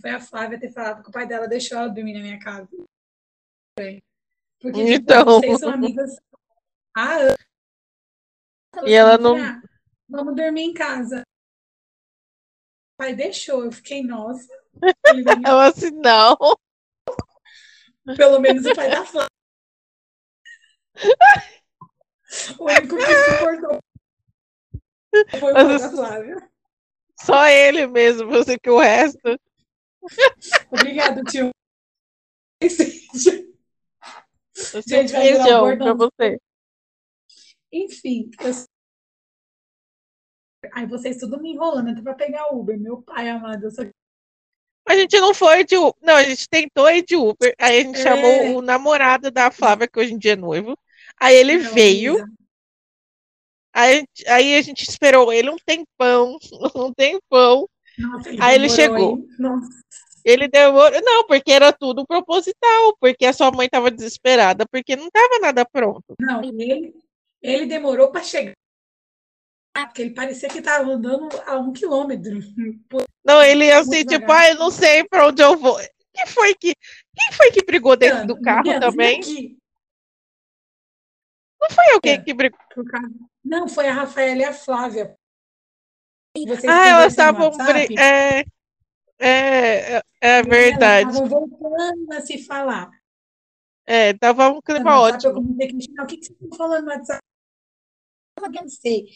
foi a Flávia ter falado que o pai dela deixou ela dormir na minha casa. Porque tipo, então... vocês são amigas há anos. E ela não. Ah, vamos dormir em casa. O pai deixou, eu fiquei, nossa. Ela assim, não. Pelo menos o pai da Flávia. o único que suportou foi o pai da Flávia. Só ele mesmo, você que o resto. Obrigado, tio. Eu Gente, vai beijão um pra você. Enfim, eu... Aí vocês tudo me enrolando até pra pegar Uber. Meu pai amado, eu só... A gente não foi de Uber. Não, a gente tentou ir de Uber. Aí a gente é... chamou o namorado da Flávia, que hoje em dia é noivo. Aí ele não, veio. Aí, aí a gente esperou ele um tempão, um tempão. Nossa, aí ele chegou. Ele demorou. Não, porque era tudo proposital, porque a sua mãe estava desesperada, porque não estava nada pronto. Não, ele, ele demorou para chegar. Porque ele parecia que estava andando a um quilômetro. Não, ele assim, tipo, ah, eu não sei para onde eu vou. Quem foi que, quem foi que brigou dentro do carro também? Não foi alguém é, que brigou. Não, foi a Rafaela e a Flávia. Vocês ah, elas estavam. É, é, é, é verdade. Estavam voltando a se falar. É, tava um clima ótimo. Eu o que, que vocês estão falando no WhatsApp? Eu não sei.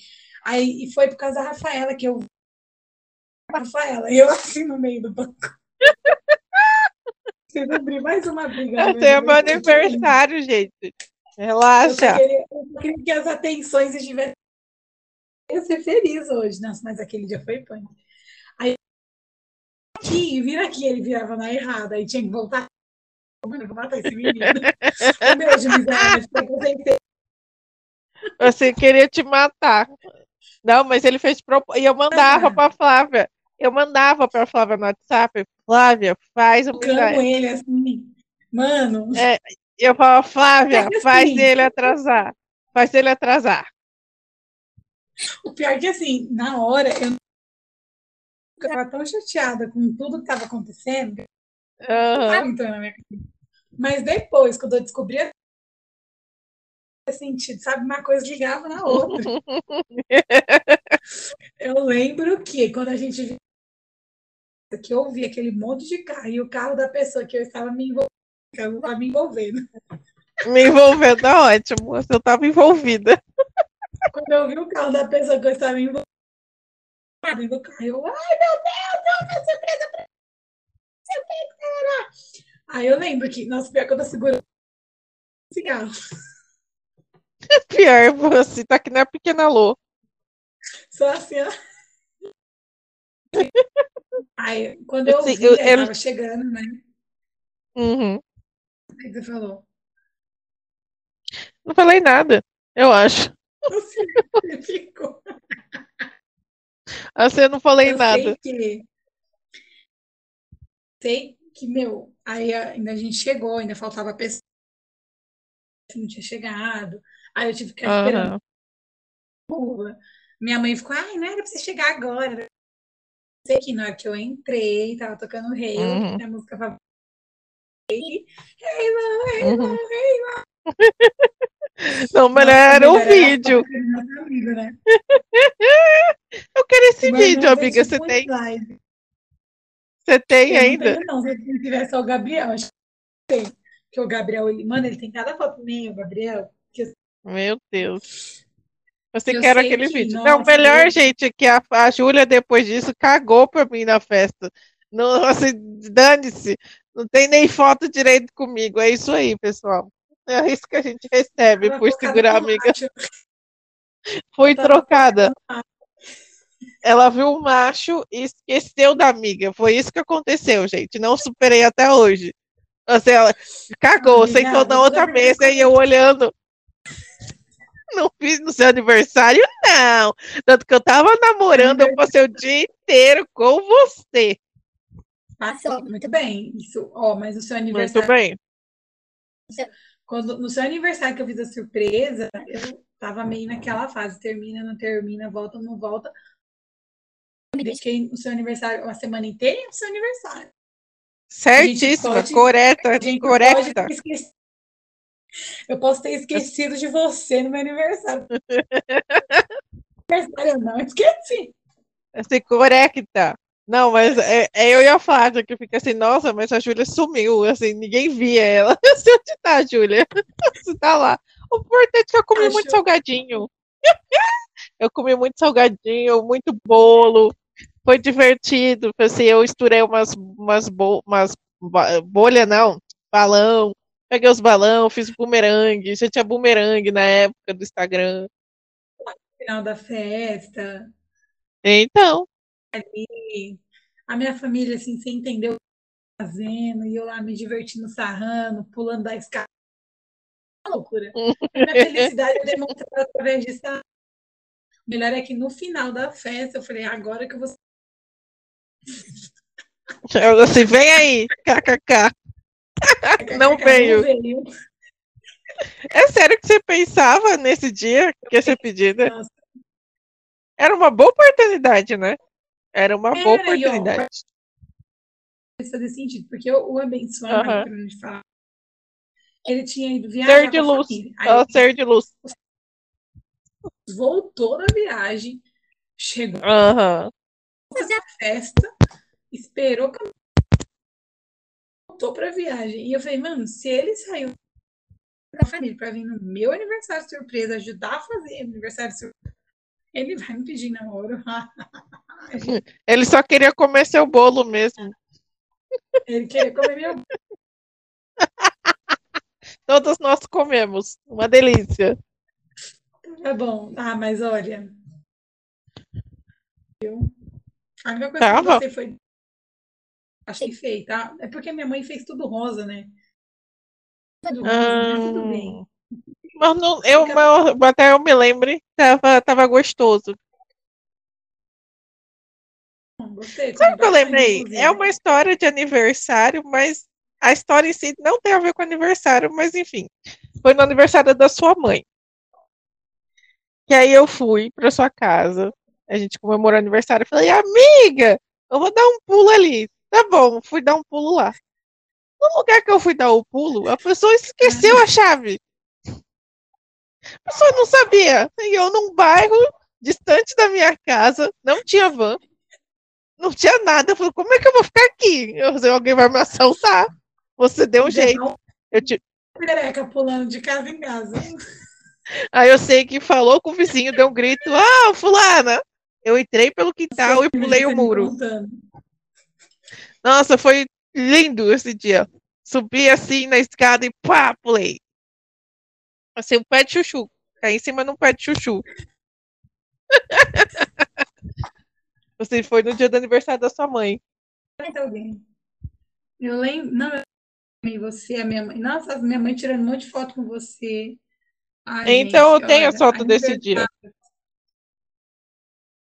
Aí, e foi por causa da Rafaela que eu. Rafaela, eu assim no meio do banco. Vocês abrir mais uma briga. Até é meu aniversário, gente. Relaxa. Eu queria, eu queria que as atenções estivessem. Eu ia ser feliz hoje, Nossa, mas aquele dia foi punk. Aí, aqui, vira aqui, ele virava na errada, aí tinha que voltar. Mano, eu vou matar esse menino. um beijo. Você queria te matar. Não, mas ele fez propósito. E eu mandava para Flávia. Eu mandava para Flávia no WhatsApp. Flávia, faz um milagre. ele assim. Mano. É, eu falo, Flávia, é faz assim, ele atrasar. Faz ele atrasar. O pior é que assim, na hora, eu estava tão chateada com tudo que estava acontecendo. Uhum. Então, na minha Mas depois, quando eu descobri sentido, sabe? Uma coisa ligava na outra. eu lembro que quando a gente que eu ouvi aquele monte de carro e o carro da pessoa que eu estava me envolvendo eu me envolvendo. Me envolvendo é ótimo. Você estava envolvida. Quando eu vi o carro da pessoa que eu estava envolvida do carro, eu, ai meu Deus, eu tô surpresa pra Aí eu lembro que, nossa, pior que eu tô segurando cigarro. Pior, você tá aqui na pequena Lô. Só assim, ó. Aí, quando eu vi, eu, eu, tava chegando, né? Uhum. O que você falou? Não falei nada, eu acho. Você ficou. Assim, eu não falei eu nada. Sei que... sei que, meu, aí ainda a gente chegou, ainda faltava pessoa que não tinha chegado. Aí eu tive que ficar esperando. Uhum. Minha mãe ficou, ai, não era pra você chegar agora. Sei que na hora que eu entrei, tava tocando Rei, uhum. a música favorita Halo, Halo, uhum. Halo. Não, mas era um vídeo. né? Eu quero esse mas vídeo, amiga. Você tem? Você tem eu ainda? Não, tenho, não. Se tivesse só o Gabriel, acho Tem. Que o Gabriel, ele, mano, ele tem cada foto minha, o Gabriel. Que... Meu Deus. Você quer aquele que, vídeo. Nossa, não, melhor, gente, que a, a Júlia, depois disso, cagou pra mim na festa. Não, assim, dane-se. Não tem nem foto direito comigo. É isso aí, pessoal. É isso que a gente recebe por segurar a amiga. Foi trocada. Ela viu o macho e esqueceu da amiga. Foi isso que aconteceu, gente. Não superei até hoje. Assim, ela cagou, sentou na outra mesa e eu olhando. Não fiz no seu aniversário, não. Tanto que eu tava namorando, eu passei o dia inteiro com você. Passou, muito bem. Isso, ó, mas o seu aniversário. Muito bem. Quando, no seu aniversário que eu fiz a surpresa, eu tava meio naquela fase, termina, não termina, volta, não volta. Dediquei o seu aniversário uma semana inteira o seu aniversário. Certíssima, pode, correta, correta. Eu posso ter esquecido de você no meu aniversário. aniversário não, esqueci. Assim, correta. Não, mas é, é, eu ia falar que fica assim, nossa, mas a Júlia sumiu, assim, ninguém via ela. Onde tá, Júlia? Você tá lá. O importante é que eu comi Acho... muito salgadinho. eu comi muito salgadinho, muito bolo. Foi divertido. Assim, eu esturei umas, umas, bo umas bolha, não, balão. Peguei os balão, fiz bumerangue. Já tinha bumerangue na época do Instagram. final da festa. Então. Ali, a minha família, assim, sem entender o que eu fazendo, e eu lá me divertindo, sarrando, pulando da escada loucura. A minha felicidade é demonstrada através disso. O melhor é que no final da festa eu falei, agora que eu vou. Eu assim, vem aí, kkk. Não veio. É sério que você pensava nesse dia que ia ser pedida? Nossa. Era uma boa oportunidade, né? Era uma Era, boa oportunidade. Isso fazer sentido, porque o abençoado, uh -huh. pra gente falar, ele tinha ido viajar. Ser de luz. Aí, ser de luz. Voltou da viagem, chegou uhum. fazer a festa, esperou que voltou pra viagem. E eu falei, mano, se ele saiu da família pra vir no meu aniversário surpresa, ajudar a fazer aniversário surpresa, ele vai me pedir namoro. ele só queria comer seu bolo mesmo. Ele queria comer meu bolo. Todos nós comemos. Uma delícia. É bom. Ah, mas olha. Eu... A única coisa Tava. que você foi. Achei feio, tá? É porque minha mãe fez tudo rosa, né? Tudo rosa, ah, né? tudo bem. Mas não, eu, Fica... até eu me lembre, tava, tava gostoso. Gostei. Sabe o que eu lembrei? É uma história de aniversário, mas a história em si não tem a ver com aniversário, mas enfim. Foi no aniversário da sua mãe. E aí eu fui para sua casa. A gente comemorou o aniversário. Falei, amiga, eu vou dar um pulo ali. Tá bom, fui dar um pulo lá. No lugar que eu fui dar o pulo, a pessoa esqueceu a chave. A pessoa não sabia. E eu num bairro distante da minha casa, não tinha van, não tinha nada. Eu falei, como é que eu vou ficar aqui? Eu, alguém vai me assaltar. Você deu um jeito. Eu te... Perereca pulando de casa em casa. Aí eu sei que falou com o vizinho, deu um grito, ah, fulana! Eu entrei pelo quintal e pulei o muro. Nossa, foi lindo esse dia. Subi assim na escada e pá, pulei. Assim, um pé de chuchu. Caí em cima de um pé de chuchu. Você foi no dia do aniversário da sua mãe. Eu lembro. Não, e você, a minha mãe. Nossa, minha mãe tirando um monte de foto com você. Ai, então gente, eu tenho olha, a foto desse dia.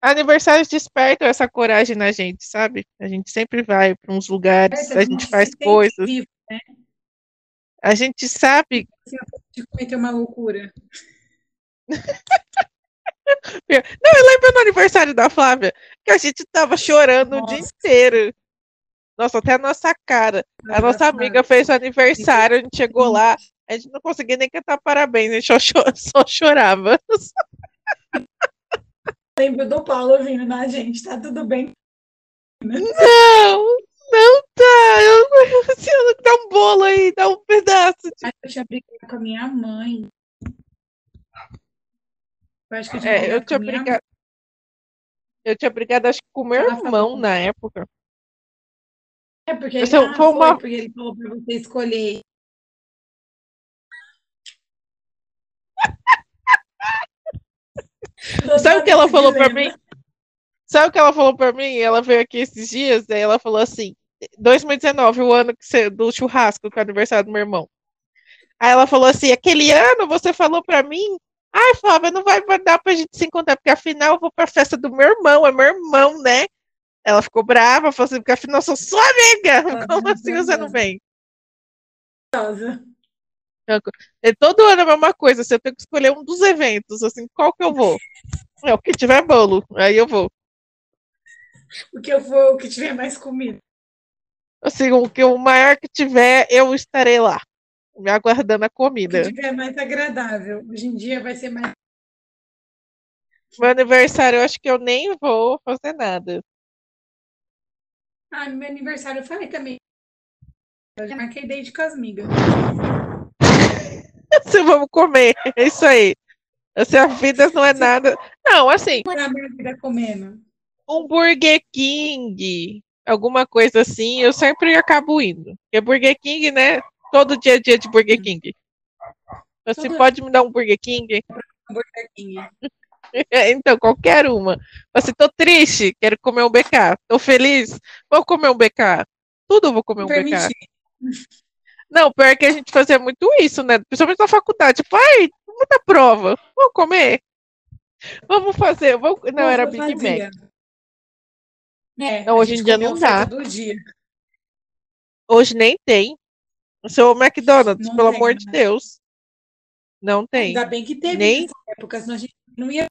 Aniversários despertam essa coragem na gente, sabe? A gente sempre vai para uns lugares, a gente faz coisas. Vivo, né? A gente sabe. De cometer uma loucura. Não, eu lembro no aniversário da Flávia que a gente tava chorando Nossa. o dia inteiro. Nossa, até a nossa cara. A nossa amiga fez o aniversário, a gente chegou lá, a gente não conseguia nem cantar parabéns, a gente só, só chorava. Lembro do Paulo vindo na gente, tá tudo bem? Não, não tá. Eu, assim, dá um bolo aí, dá tinha brigado com a minha mãe. Eu acho que eu tinha é, eu tinha brigado. Eu tinha brigado, acho que com o meu Ela irmão na época. É, porque ele, ah, foi uma... porque ele falou pra você escolher. Sabe o que ela falou pra mim? Sabe o que ela falou pra mim? Ela veio aqui esses dias, e ela falou assim: 2019, o ano do churrasco, que é o aniversário do meu irmão. Aí ela falou assim: aquele ano você falou pra mim, ai, Flávia, não vai dar pra gente se encontrar, porque afinal eu vou pra festa do meu irmão, é meu irmão, né? Ela ficou brava, falou assim, porque afinal eu sou sua amiga. Como assim você não vem? É todo ano a mesma coisa, você tem que escolher um dos eventos, assim, qual que eu vou? É o que tiver bolo, aí eu vou. O que eu vou, o que tiver mais comida. Assim, o que o maior que tiver, eu estarei lá, me aguardando a comida. O que tiver mais agradável. Hoje em dia vai ser mais. Meu aniversário, eu acho que eu nem vou fazer nada. Ah, meu aniversário eu falei também. Eu já marquei desde com as amigas. Vamos comer, é isso aí. Essa vida não é nada. Não, assim. Pra minha vida comendo. Um Burger King, alguma coisa assim, eu sempre acabo indo. Porque Burger King, né? Todo dia é dia de Burger King. Você Todo pode me dar um Burger King? Burger King. então, qualquer uma. Assim, tô triste, quero comer um BK. Tô feliz, vou comer um BK. Tudo vou comer um BK. Não, pior que a gente fazia muito isso, né? Principalmente na faculdade. Tipo, ai, muita prova. Vamos comer? Vamos fazer. Vamos... Não, era Big Mac. É, não, hoje em dia não dá. Hoje nem tem. O seu McDonald's, não pelo tem, amor de? Deus. Não tem. Ainda bem que teve nem... nessa época, senão a gente não ia.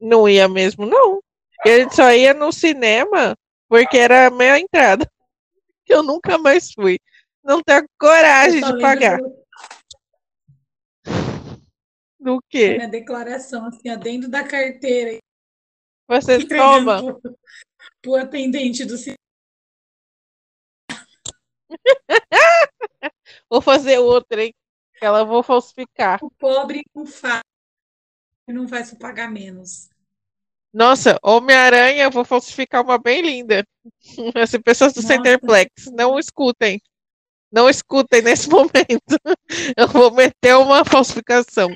Não ia mesmo, não. A gente só ia no cinema porque era meia entrada. Eu nunca mais fui. Não tenho coragem de pagar. Do quê? Na declaração, assim, dentro da carteira. Você toma. Pro, atendente do cinema. vou fazer outra, hein? Ela vou falsificar. O pobre não faz. Não faz pagar menos. Nossa, Homem-Aranha, eu vou falsificar uma bem linda. As pessoas do Nossa. Centerplex, não escutem. Não escutem nesse momento. Eu vou meter uma falsificação.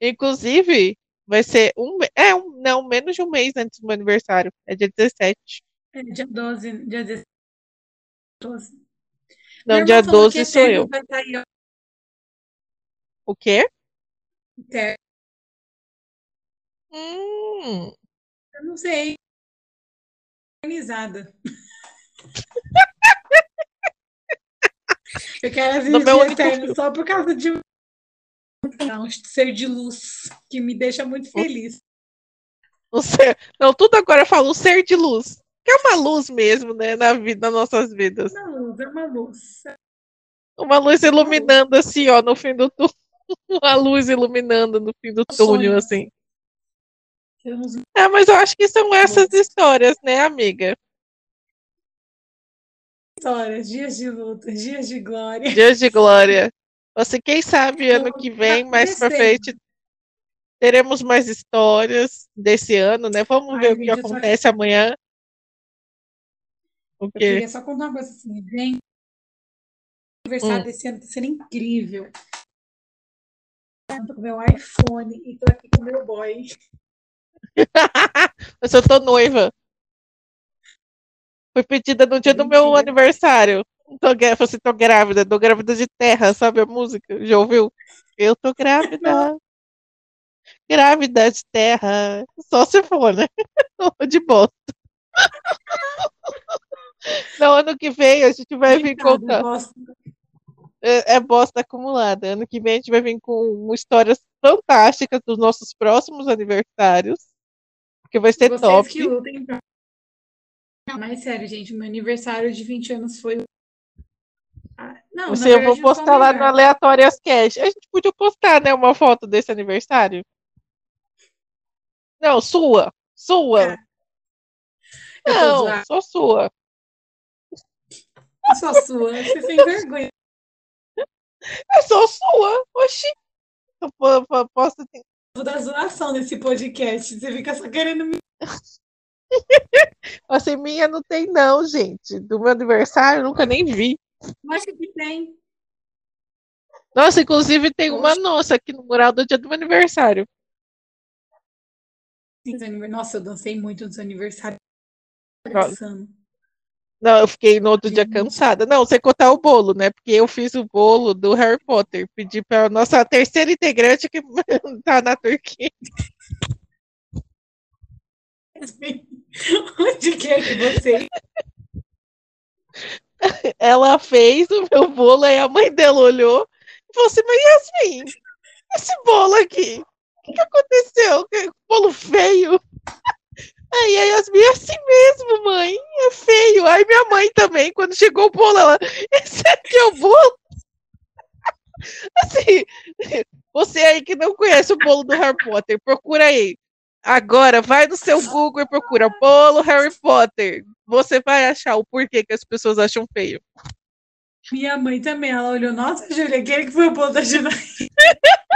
Inclusive, vai ser um. É, um, não, menos de um mês antes do meu aniversário. É dia 17. É dia 12. Dia 12. Não, dia 12 sou eu. Sair... O quê? Eterno. Hum. Eu não sei. Organizada. Eu quero assistir meu Eterno só por causa de um ser de luz que me deixa muito feliz. O ser... Não, tudo agora eu falo ser de luz. Que é uma luz mesmo, né, na vida, nas nossas vidas. Uma luz, é uma luz. Uma luz iluminando assim, ó, no fim do túnel. Uma luz iluminando no fim do túnel, assim. É, mas eu acho que são essas histórias, né, amiga? Histórias, dias de luta, dias de glória. Dias de glória. Você, quem sabe, ano que vem, mais pra frente, teremos mais histórias desse ano, né? Vamos Ai, ver o que acontece amanhã. Eu queria só contar uma coisa assim, gente. O aniversário hum. desse ano tá sendo incrível. Eu tô com meu iPhone e tô aqui com meu boy. eu só tô noiva. Foi pedida no dia do meu aniversário. Tô, você tô grávida, tô grávida de terra, sabe a música? Já ouviu? Eu tô grávida. grávida de terra. Só se for, né? de bosta. No ano que vem a gente vai vir contar. É, é bosta acumulada. Ano que vem a gente vai vir com histórias fantásticas dos nossos próximos aniversários. Que vai ser Vocês top. Que lutem pra não, mas sério, gente, meu aniversário de 20 anos foi. Ah, não, Você, eu vou postar lá no Aleatórias Cash. A gente podia postar, né, uma foto desse aniversário? Não, sua. Sua. É. Não, só sua. Eu sou sua, você sem vergonha. Eu sou sua, oxi. Eu posso ter. Vou dar zoação nesse podcast. Você fica só querendo me. assim, minha não tem, não, gente. Do meu aniversário, eu nunca nem vi. Acho que tem. Nossa, inclusive tem uma nossa aqui no mural do dia do meu aniversário. Nossa, eu dancei muito no seu aniversário. Dançando. Não, eu fiquei no outro dia cansada. Não, você contar o bolo, né? Porque eu fiz o bolo do Harry Potter. Pedi para nossa terceira integrante que tá na Turquia. Onde que é que você? Ela fez o meu bolo, aí a mãe dela olhou e falou assim: Mas Yasmin, esse bolo aqui, o que, que aconteceu? Que bolo feio. Aí a Yasmin é assim mesmo, mãe. É feio. Aí minha mãe também, quando chegou o bolo, ela. Esse aqui é o bolo. Assim, você aí que não conhece o bolo do Harry Potter, procura aí. Agora, vai no seu Google e procura bolo Harry Potter. Você vai achar o porquê que as pessoas acham feio. Minha mãe também, ela olhou, nossa, Júlia, aquele que foi o bolo da Janaína.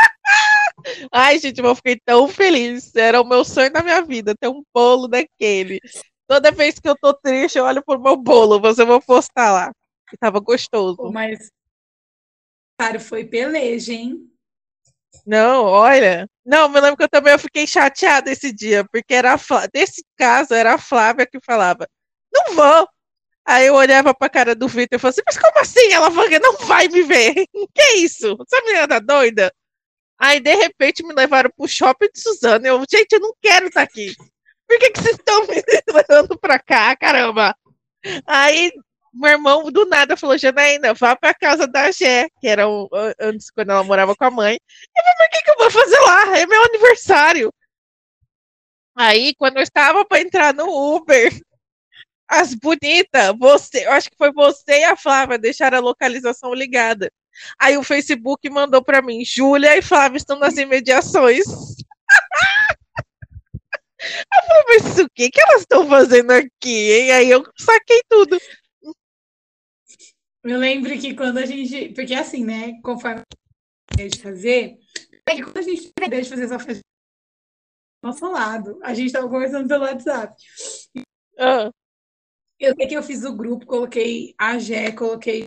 Ai, gente, eu fiquei tão feliz. Era o meu sonho da minha vida, ter um bolo daquele. Toda vez que eu tô triste, eu olho pro meu bolo. Você vai postar lá. Que tava gostoso. Mas, cara, foi peleja, hein? Não, olha. Não, me lembro que eu também eu fiquei chateada esse dia, porque era a caso era a Flávia que falava: "Não vou". Aí eu olhava pra cara do Vitor e falava assim: "Mas como assim? Ela não vai me ver". que é isso? Essa menina tá doida? Aí, de repente, me levaram pro shopping de Suzano. Eu, gente, eu não quero estar aqui. Por que, que vocês estão me levando pra cá, caramba? Aí, meu irmão, do nada, falou, Janaína, vá pra casa da Gé, que era o, antes, quando ela morava com a mãe. Eu falei, o que, que eu vou fazer lá? É meu aniversário. Aí, quando eu estava para entrar no Uber, as bonitas, você, eu acho que foi você e a Flávia deixaram a localização ligada. Aí o Facebook mandou para mim: Júlia e Flávia estão nas imediações. eu falei, mas o que, que elas estão fazendo aqui? Hein? Aí eu saquei tudo. Eu lembro que quando a gente. Porque assim, né? Conforme a gente fazer. É que quando a gente deixa de fazer essa festa do nosso lado, a gente tava conversando pelo WhatsApp. Ah. Eu sei que eu fiz o grupo, coloquei a Gé, coloquei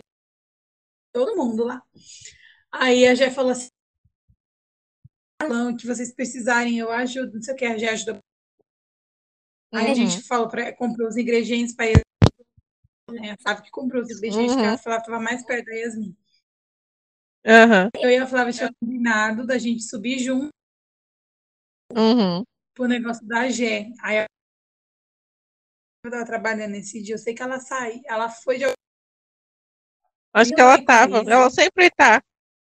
todo mundo lá. Aí a Jé falou assim: que vocês precisarem, eu ajudo, não sei o que, a Jé ajuda. Aí uhum. a gente falou para comprou os ingredientes para ele. Né? Sabe que comprou os ingredientes, uhum. que ela estava mais perto da Yasmin. Uhum. Eu e a Flávia tinha combinado da gente subir junto uhum. pro negócio da Gé. Aí eu tava trabalhando nesse dia, eu sei que ela sai, ela foi de Acho que ela tava. Ela sempre tá.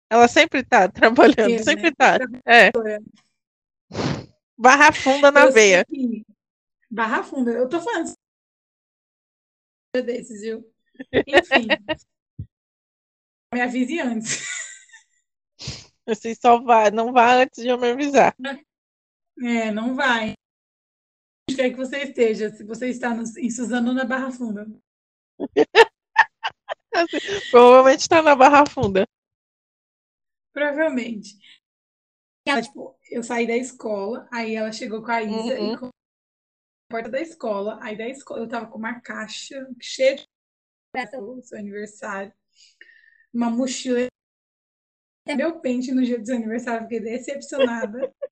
Ela sempre tá trabalhando, né? sempre tá. É. Barra funda na veia. Barra funda. Eu tô falando desses, viu? Enfim. me avise antes. Assim, só vai, não vá antes de eu me avisar. É, não vai. Onde quer que você esteja, se você está no, em Suzano na Barra Funda. Provavelmente está na Barra Funda. Provavelmente. Ela, tipo, eu saí da escola, aí ela chegou com a Isa uhum. e com a porta da escola. Aí da escola eu tava com uma caixa cheia de o seu aniversário, uma mochila. Meu pente no dia do seu aniversário, fiquei decepcionada.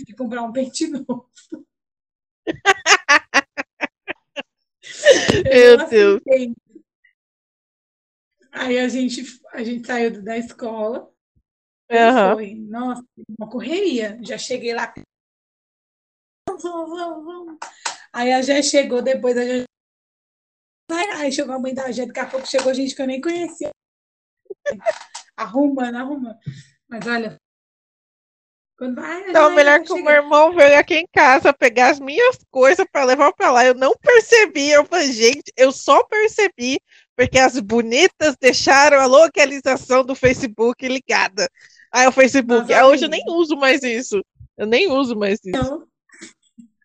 Tive que comprar um pente novo. Meu Deus. Aí a gente, a gente saiu da escola. Uhum. Foi, nossa, uma correria. Já cheguei lá. Vamos, vamos, vamos. Aí a Jé chegou depois. A Jé... Aí chegou a mãe da Jé, daqui a pouco chegou gente que eu nem conhecia. Arrumando, arrumando. Mas olha, quando vai, então, melhor que o meu irmão veio aqui em casa pegar as minhas coisas para levar para lá. Eu não percebi. Eu falei, gente, eu só percebi porque as bonitas deixaram a localização do Facebook ligada. Aí o Facebook, ah, hoje eu nem uso mais isso. Eu nem uso mais isso. Não.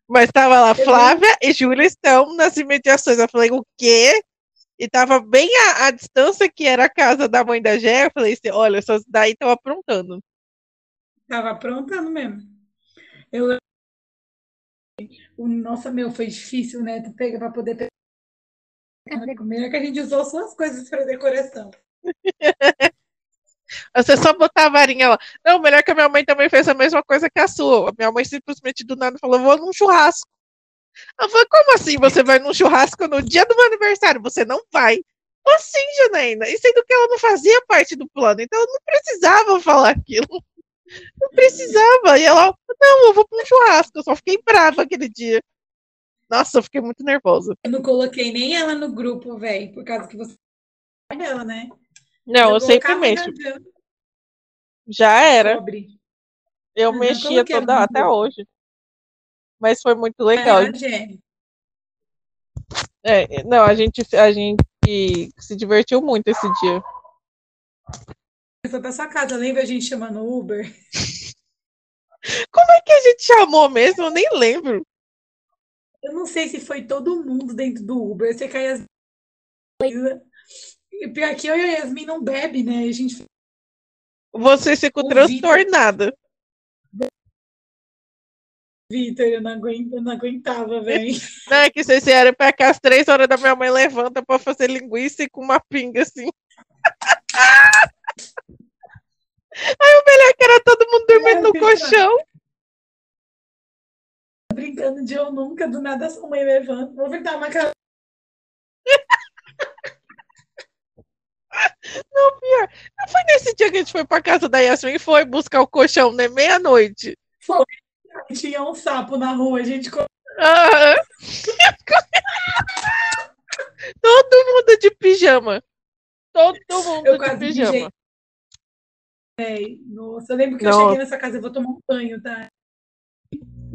Mas estava lá, Flávia e Júlia estão nas imediações. Eu falei, o quê? e tava bem à, à, distância que era a casa da mãe da Gé. Eu falei assim: olha, essas daí estão aprontando. Tava aprontando mesmo. Eu. O, nossa, meu, foi difícil, né? Tu pega para poder pegar. Primeiro que a gente usou suas coisas para decoração. Você só botar a varinha lá. Não, melhor que a minha mãe também fez a mesma coisa que a sua. A minha mãe simplesmente do nada falou: vou num churrasco. Eu falei, como assim você vai num churrasco no dia do meu aniversário? Você não vai. Assim, Janaína. E sendo que ela não fazia parte do plano, então ela não precisava falar aquilo. Não precisava. E ela, não, eu vou para um churrasco. Eu só fiquei brava aquele dia. Nossa, eu fiquei muito nervosa. Eu não coloquei nem ela no grupo, velho, por causa que você. Ela, né? Não, eu, eu sempre mexo. Já era. Eu, eu mexia toda até hoje. Mas foi muito legal. É, é, não, a gente, a gente se divertiu muito esse dia. Foi pra sua casa, lembra a gente chamando Uber? Como é que a gente chamou mesmo? Eu nem lembro. Eu não sei se foi todo mundo dentro do Uber. Você cai as. E pior que eu e a Yasmin não bebe, né? A gente. Você ficou transtornada. Vitor, eu não, aguento, eu não aguentava, velho. Não, é que vocês vieram pra cá às três horas da minha mãe levanta pra fazer linguiça e com uma pinga assim. Aí o melhor é que era todo mundo dormindo no colchão. Brincando de eu nunca, do nada sua mãe levanta. Vou dar uma cara. Não, pior. Não foi nesse dia que a gente foi pra casa da Yasmin e foi buscar o colchão, né? Meia-noite. Foi. Tinha um sapo na rua, a gente. Ah, Todo mundo de pijama. Todo mundo eu de pijama. É, nossa, eu lembro que eu cheguei nessa casa, eu vou tomar um banho, tá?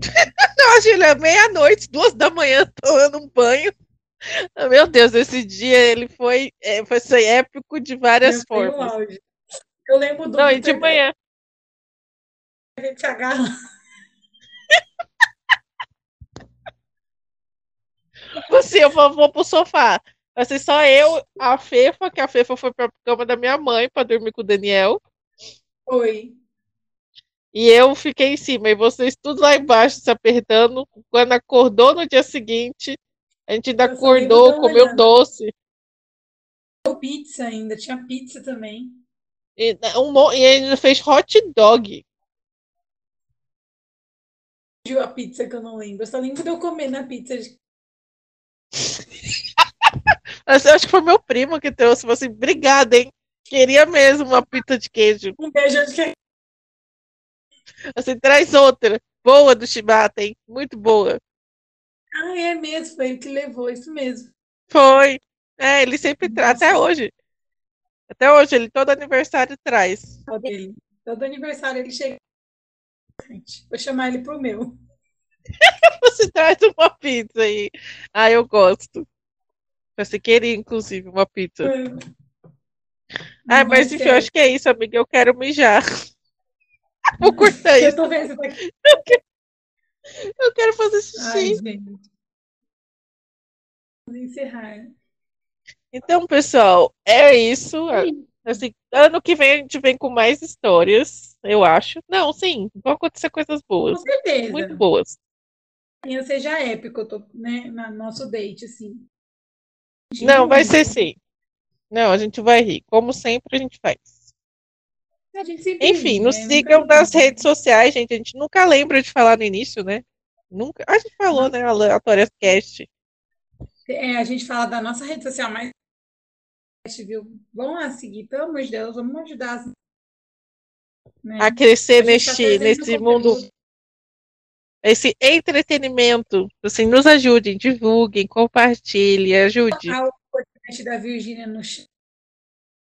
Não, Julia, meia-noite, duas da manhã, tomando um banho. Meu Deus, esse dia ele foi, é, foi, foi épico de várias eu formas. Eu lembro do. Não, e de manhã. A gente agarra. Você, eu vou, vou pro sofá. Vai ser só eu, a Fefa, que a Fefa foi pra cama da minha mãe pra dormir com o Daniel. Oi. E eu fiquei em cima, e vocês tudo lá embaixo se apertando. Quando acordou no dia seguinte, a gente ainda acordou, comeu doce. Pizza ainda, tinha pizza também. E, né, um, e ainda fez hot dog. A pizza que eu não lembro. Eu só lembro de eu comer na pizza. De... eu acho que foi meu primo que trouxe. Falei assim, obrigada, hein? Queria mesmo uma pizza de queijo. Um beijo de queijo. Assim, traz outra. Boa do Chibata, hein? Muito boa. Ah, é mesmo, foi ele que levou, isso mesmo. Foi. É, ele sempre traz, até hoje. Até hoje, ele todo aniversário traz. Ele, todo aniversário ele chega. Vou chamar ele pro meu. Você traz uma pizza aí. Ah, eu gosto. Você queria, inclusive, uma pizza. É. Ah, mas enfim, eu acho que é isso, amiga. Eu quero mijar. Vou cortar isso. Eu tô vendo, tá eu, quero... eu quero fazer xixi. Ai. Vamos encerrar. Então, pessoal, é isso. Assim, ano que vem a gente vem com mais histórias, eu acho. Não, sim, vão acontecer coisas boas. Com certeza. Muito boas. Seja épico, eu tô, né, no nosso date, assim. Não, vai ser sim. Não, a gente vai rir. Como sempre, a gente faz. A Enfim, nos né? sigam nas redes sociais, gente. A gente nunca lembra de falar no início, né? Nunca. A gente falou, né? Aleatórias Cast. É, a gente fala da nossa rede social, mas viu? Vão lá seguir, pelo amor de Deus, vamos ajudar né? a crescer a neste, tá nesse mundo. Esse entretenimento, assim, nos ajudem, divulguem, compartilhem, ajude podcast da Virgínia no chat.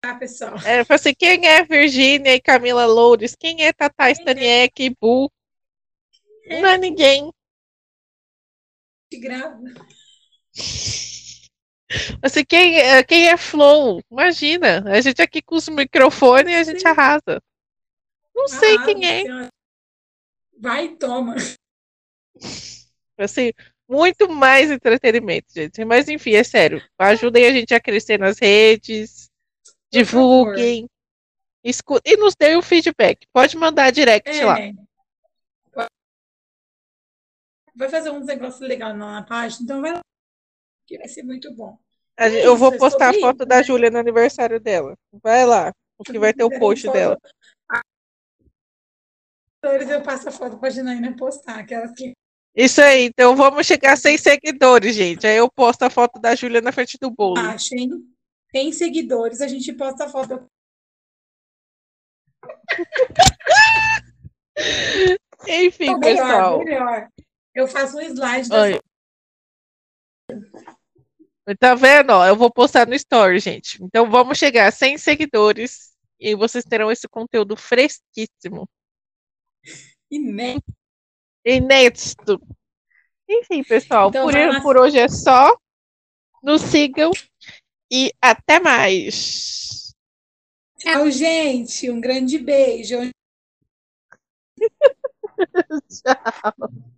Tá, pessoal? É, assim, quem é Virgínia e Camila Loures? Quem é Tata Staniek e Bu? É. Não é ninguém. Grava. Assim, quem, é, quem é Flow? Imagina, a gente aqui com os microfones e a gente Sim. arrasa. Não arrasa, sei quem é. Vai, toma. Assim, muito mais entretenimento, gente. Mas enfim, é sério. Ajudem a gente a crescer nas redes, divulguem, escutem e nos dê o feedback. Pode mandar direct é. lá. Vai fazer uns negócios legais na página, então vai lá. Que vai ser muito bom. eu vou postar a foto da Júlia no aniversário dela. Vai lá, o que vai ter o post dela. Eu passo a foto pra Janaína postar, aquelas que isso aí, então vamos chegar a 100 seguidores, gente. Aí eu posto a foto da Júlia na frente do bolo. Achem. Tem seguidores, a gente posta a foto. Enfim, melhor, pessoal. Melhor. Eu faço um slide Oi. Tá vendo? eu vou postar no story, gente. Então vamos chegar a 100 seguidores e vocês terão esse conteúdo fresquíssimo. Inédito. Inédito. Enfim, pessoal, então, por, por hoje é só. Nos sigam e até mais. Tchau, gente. Um grande beijo. Tchau.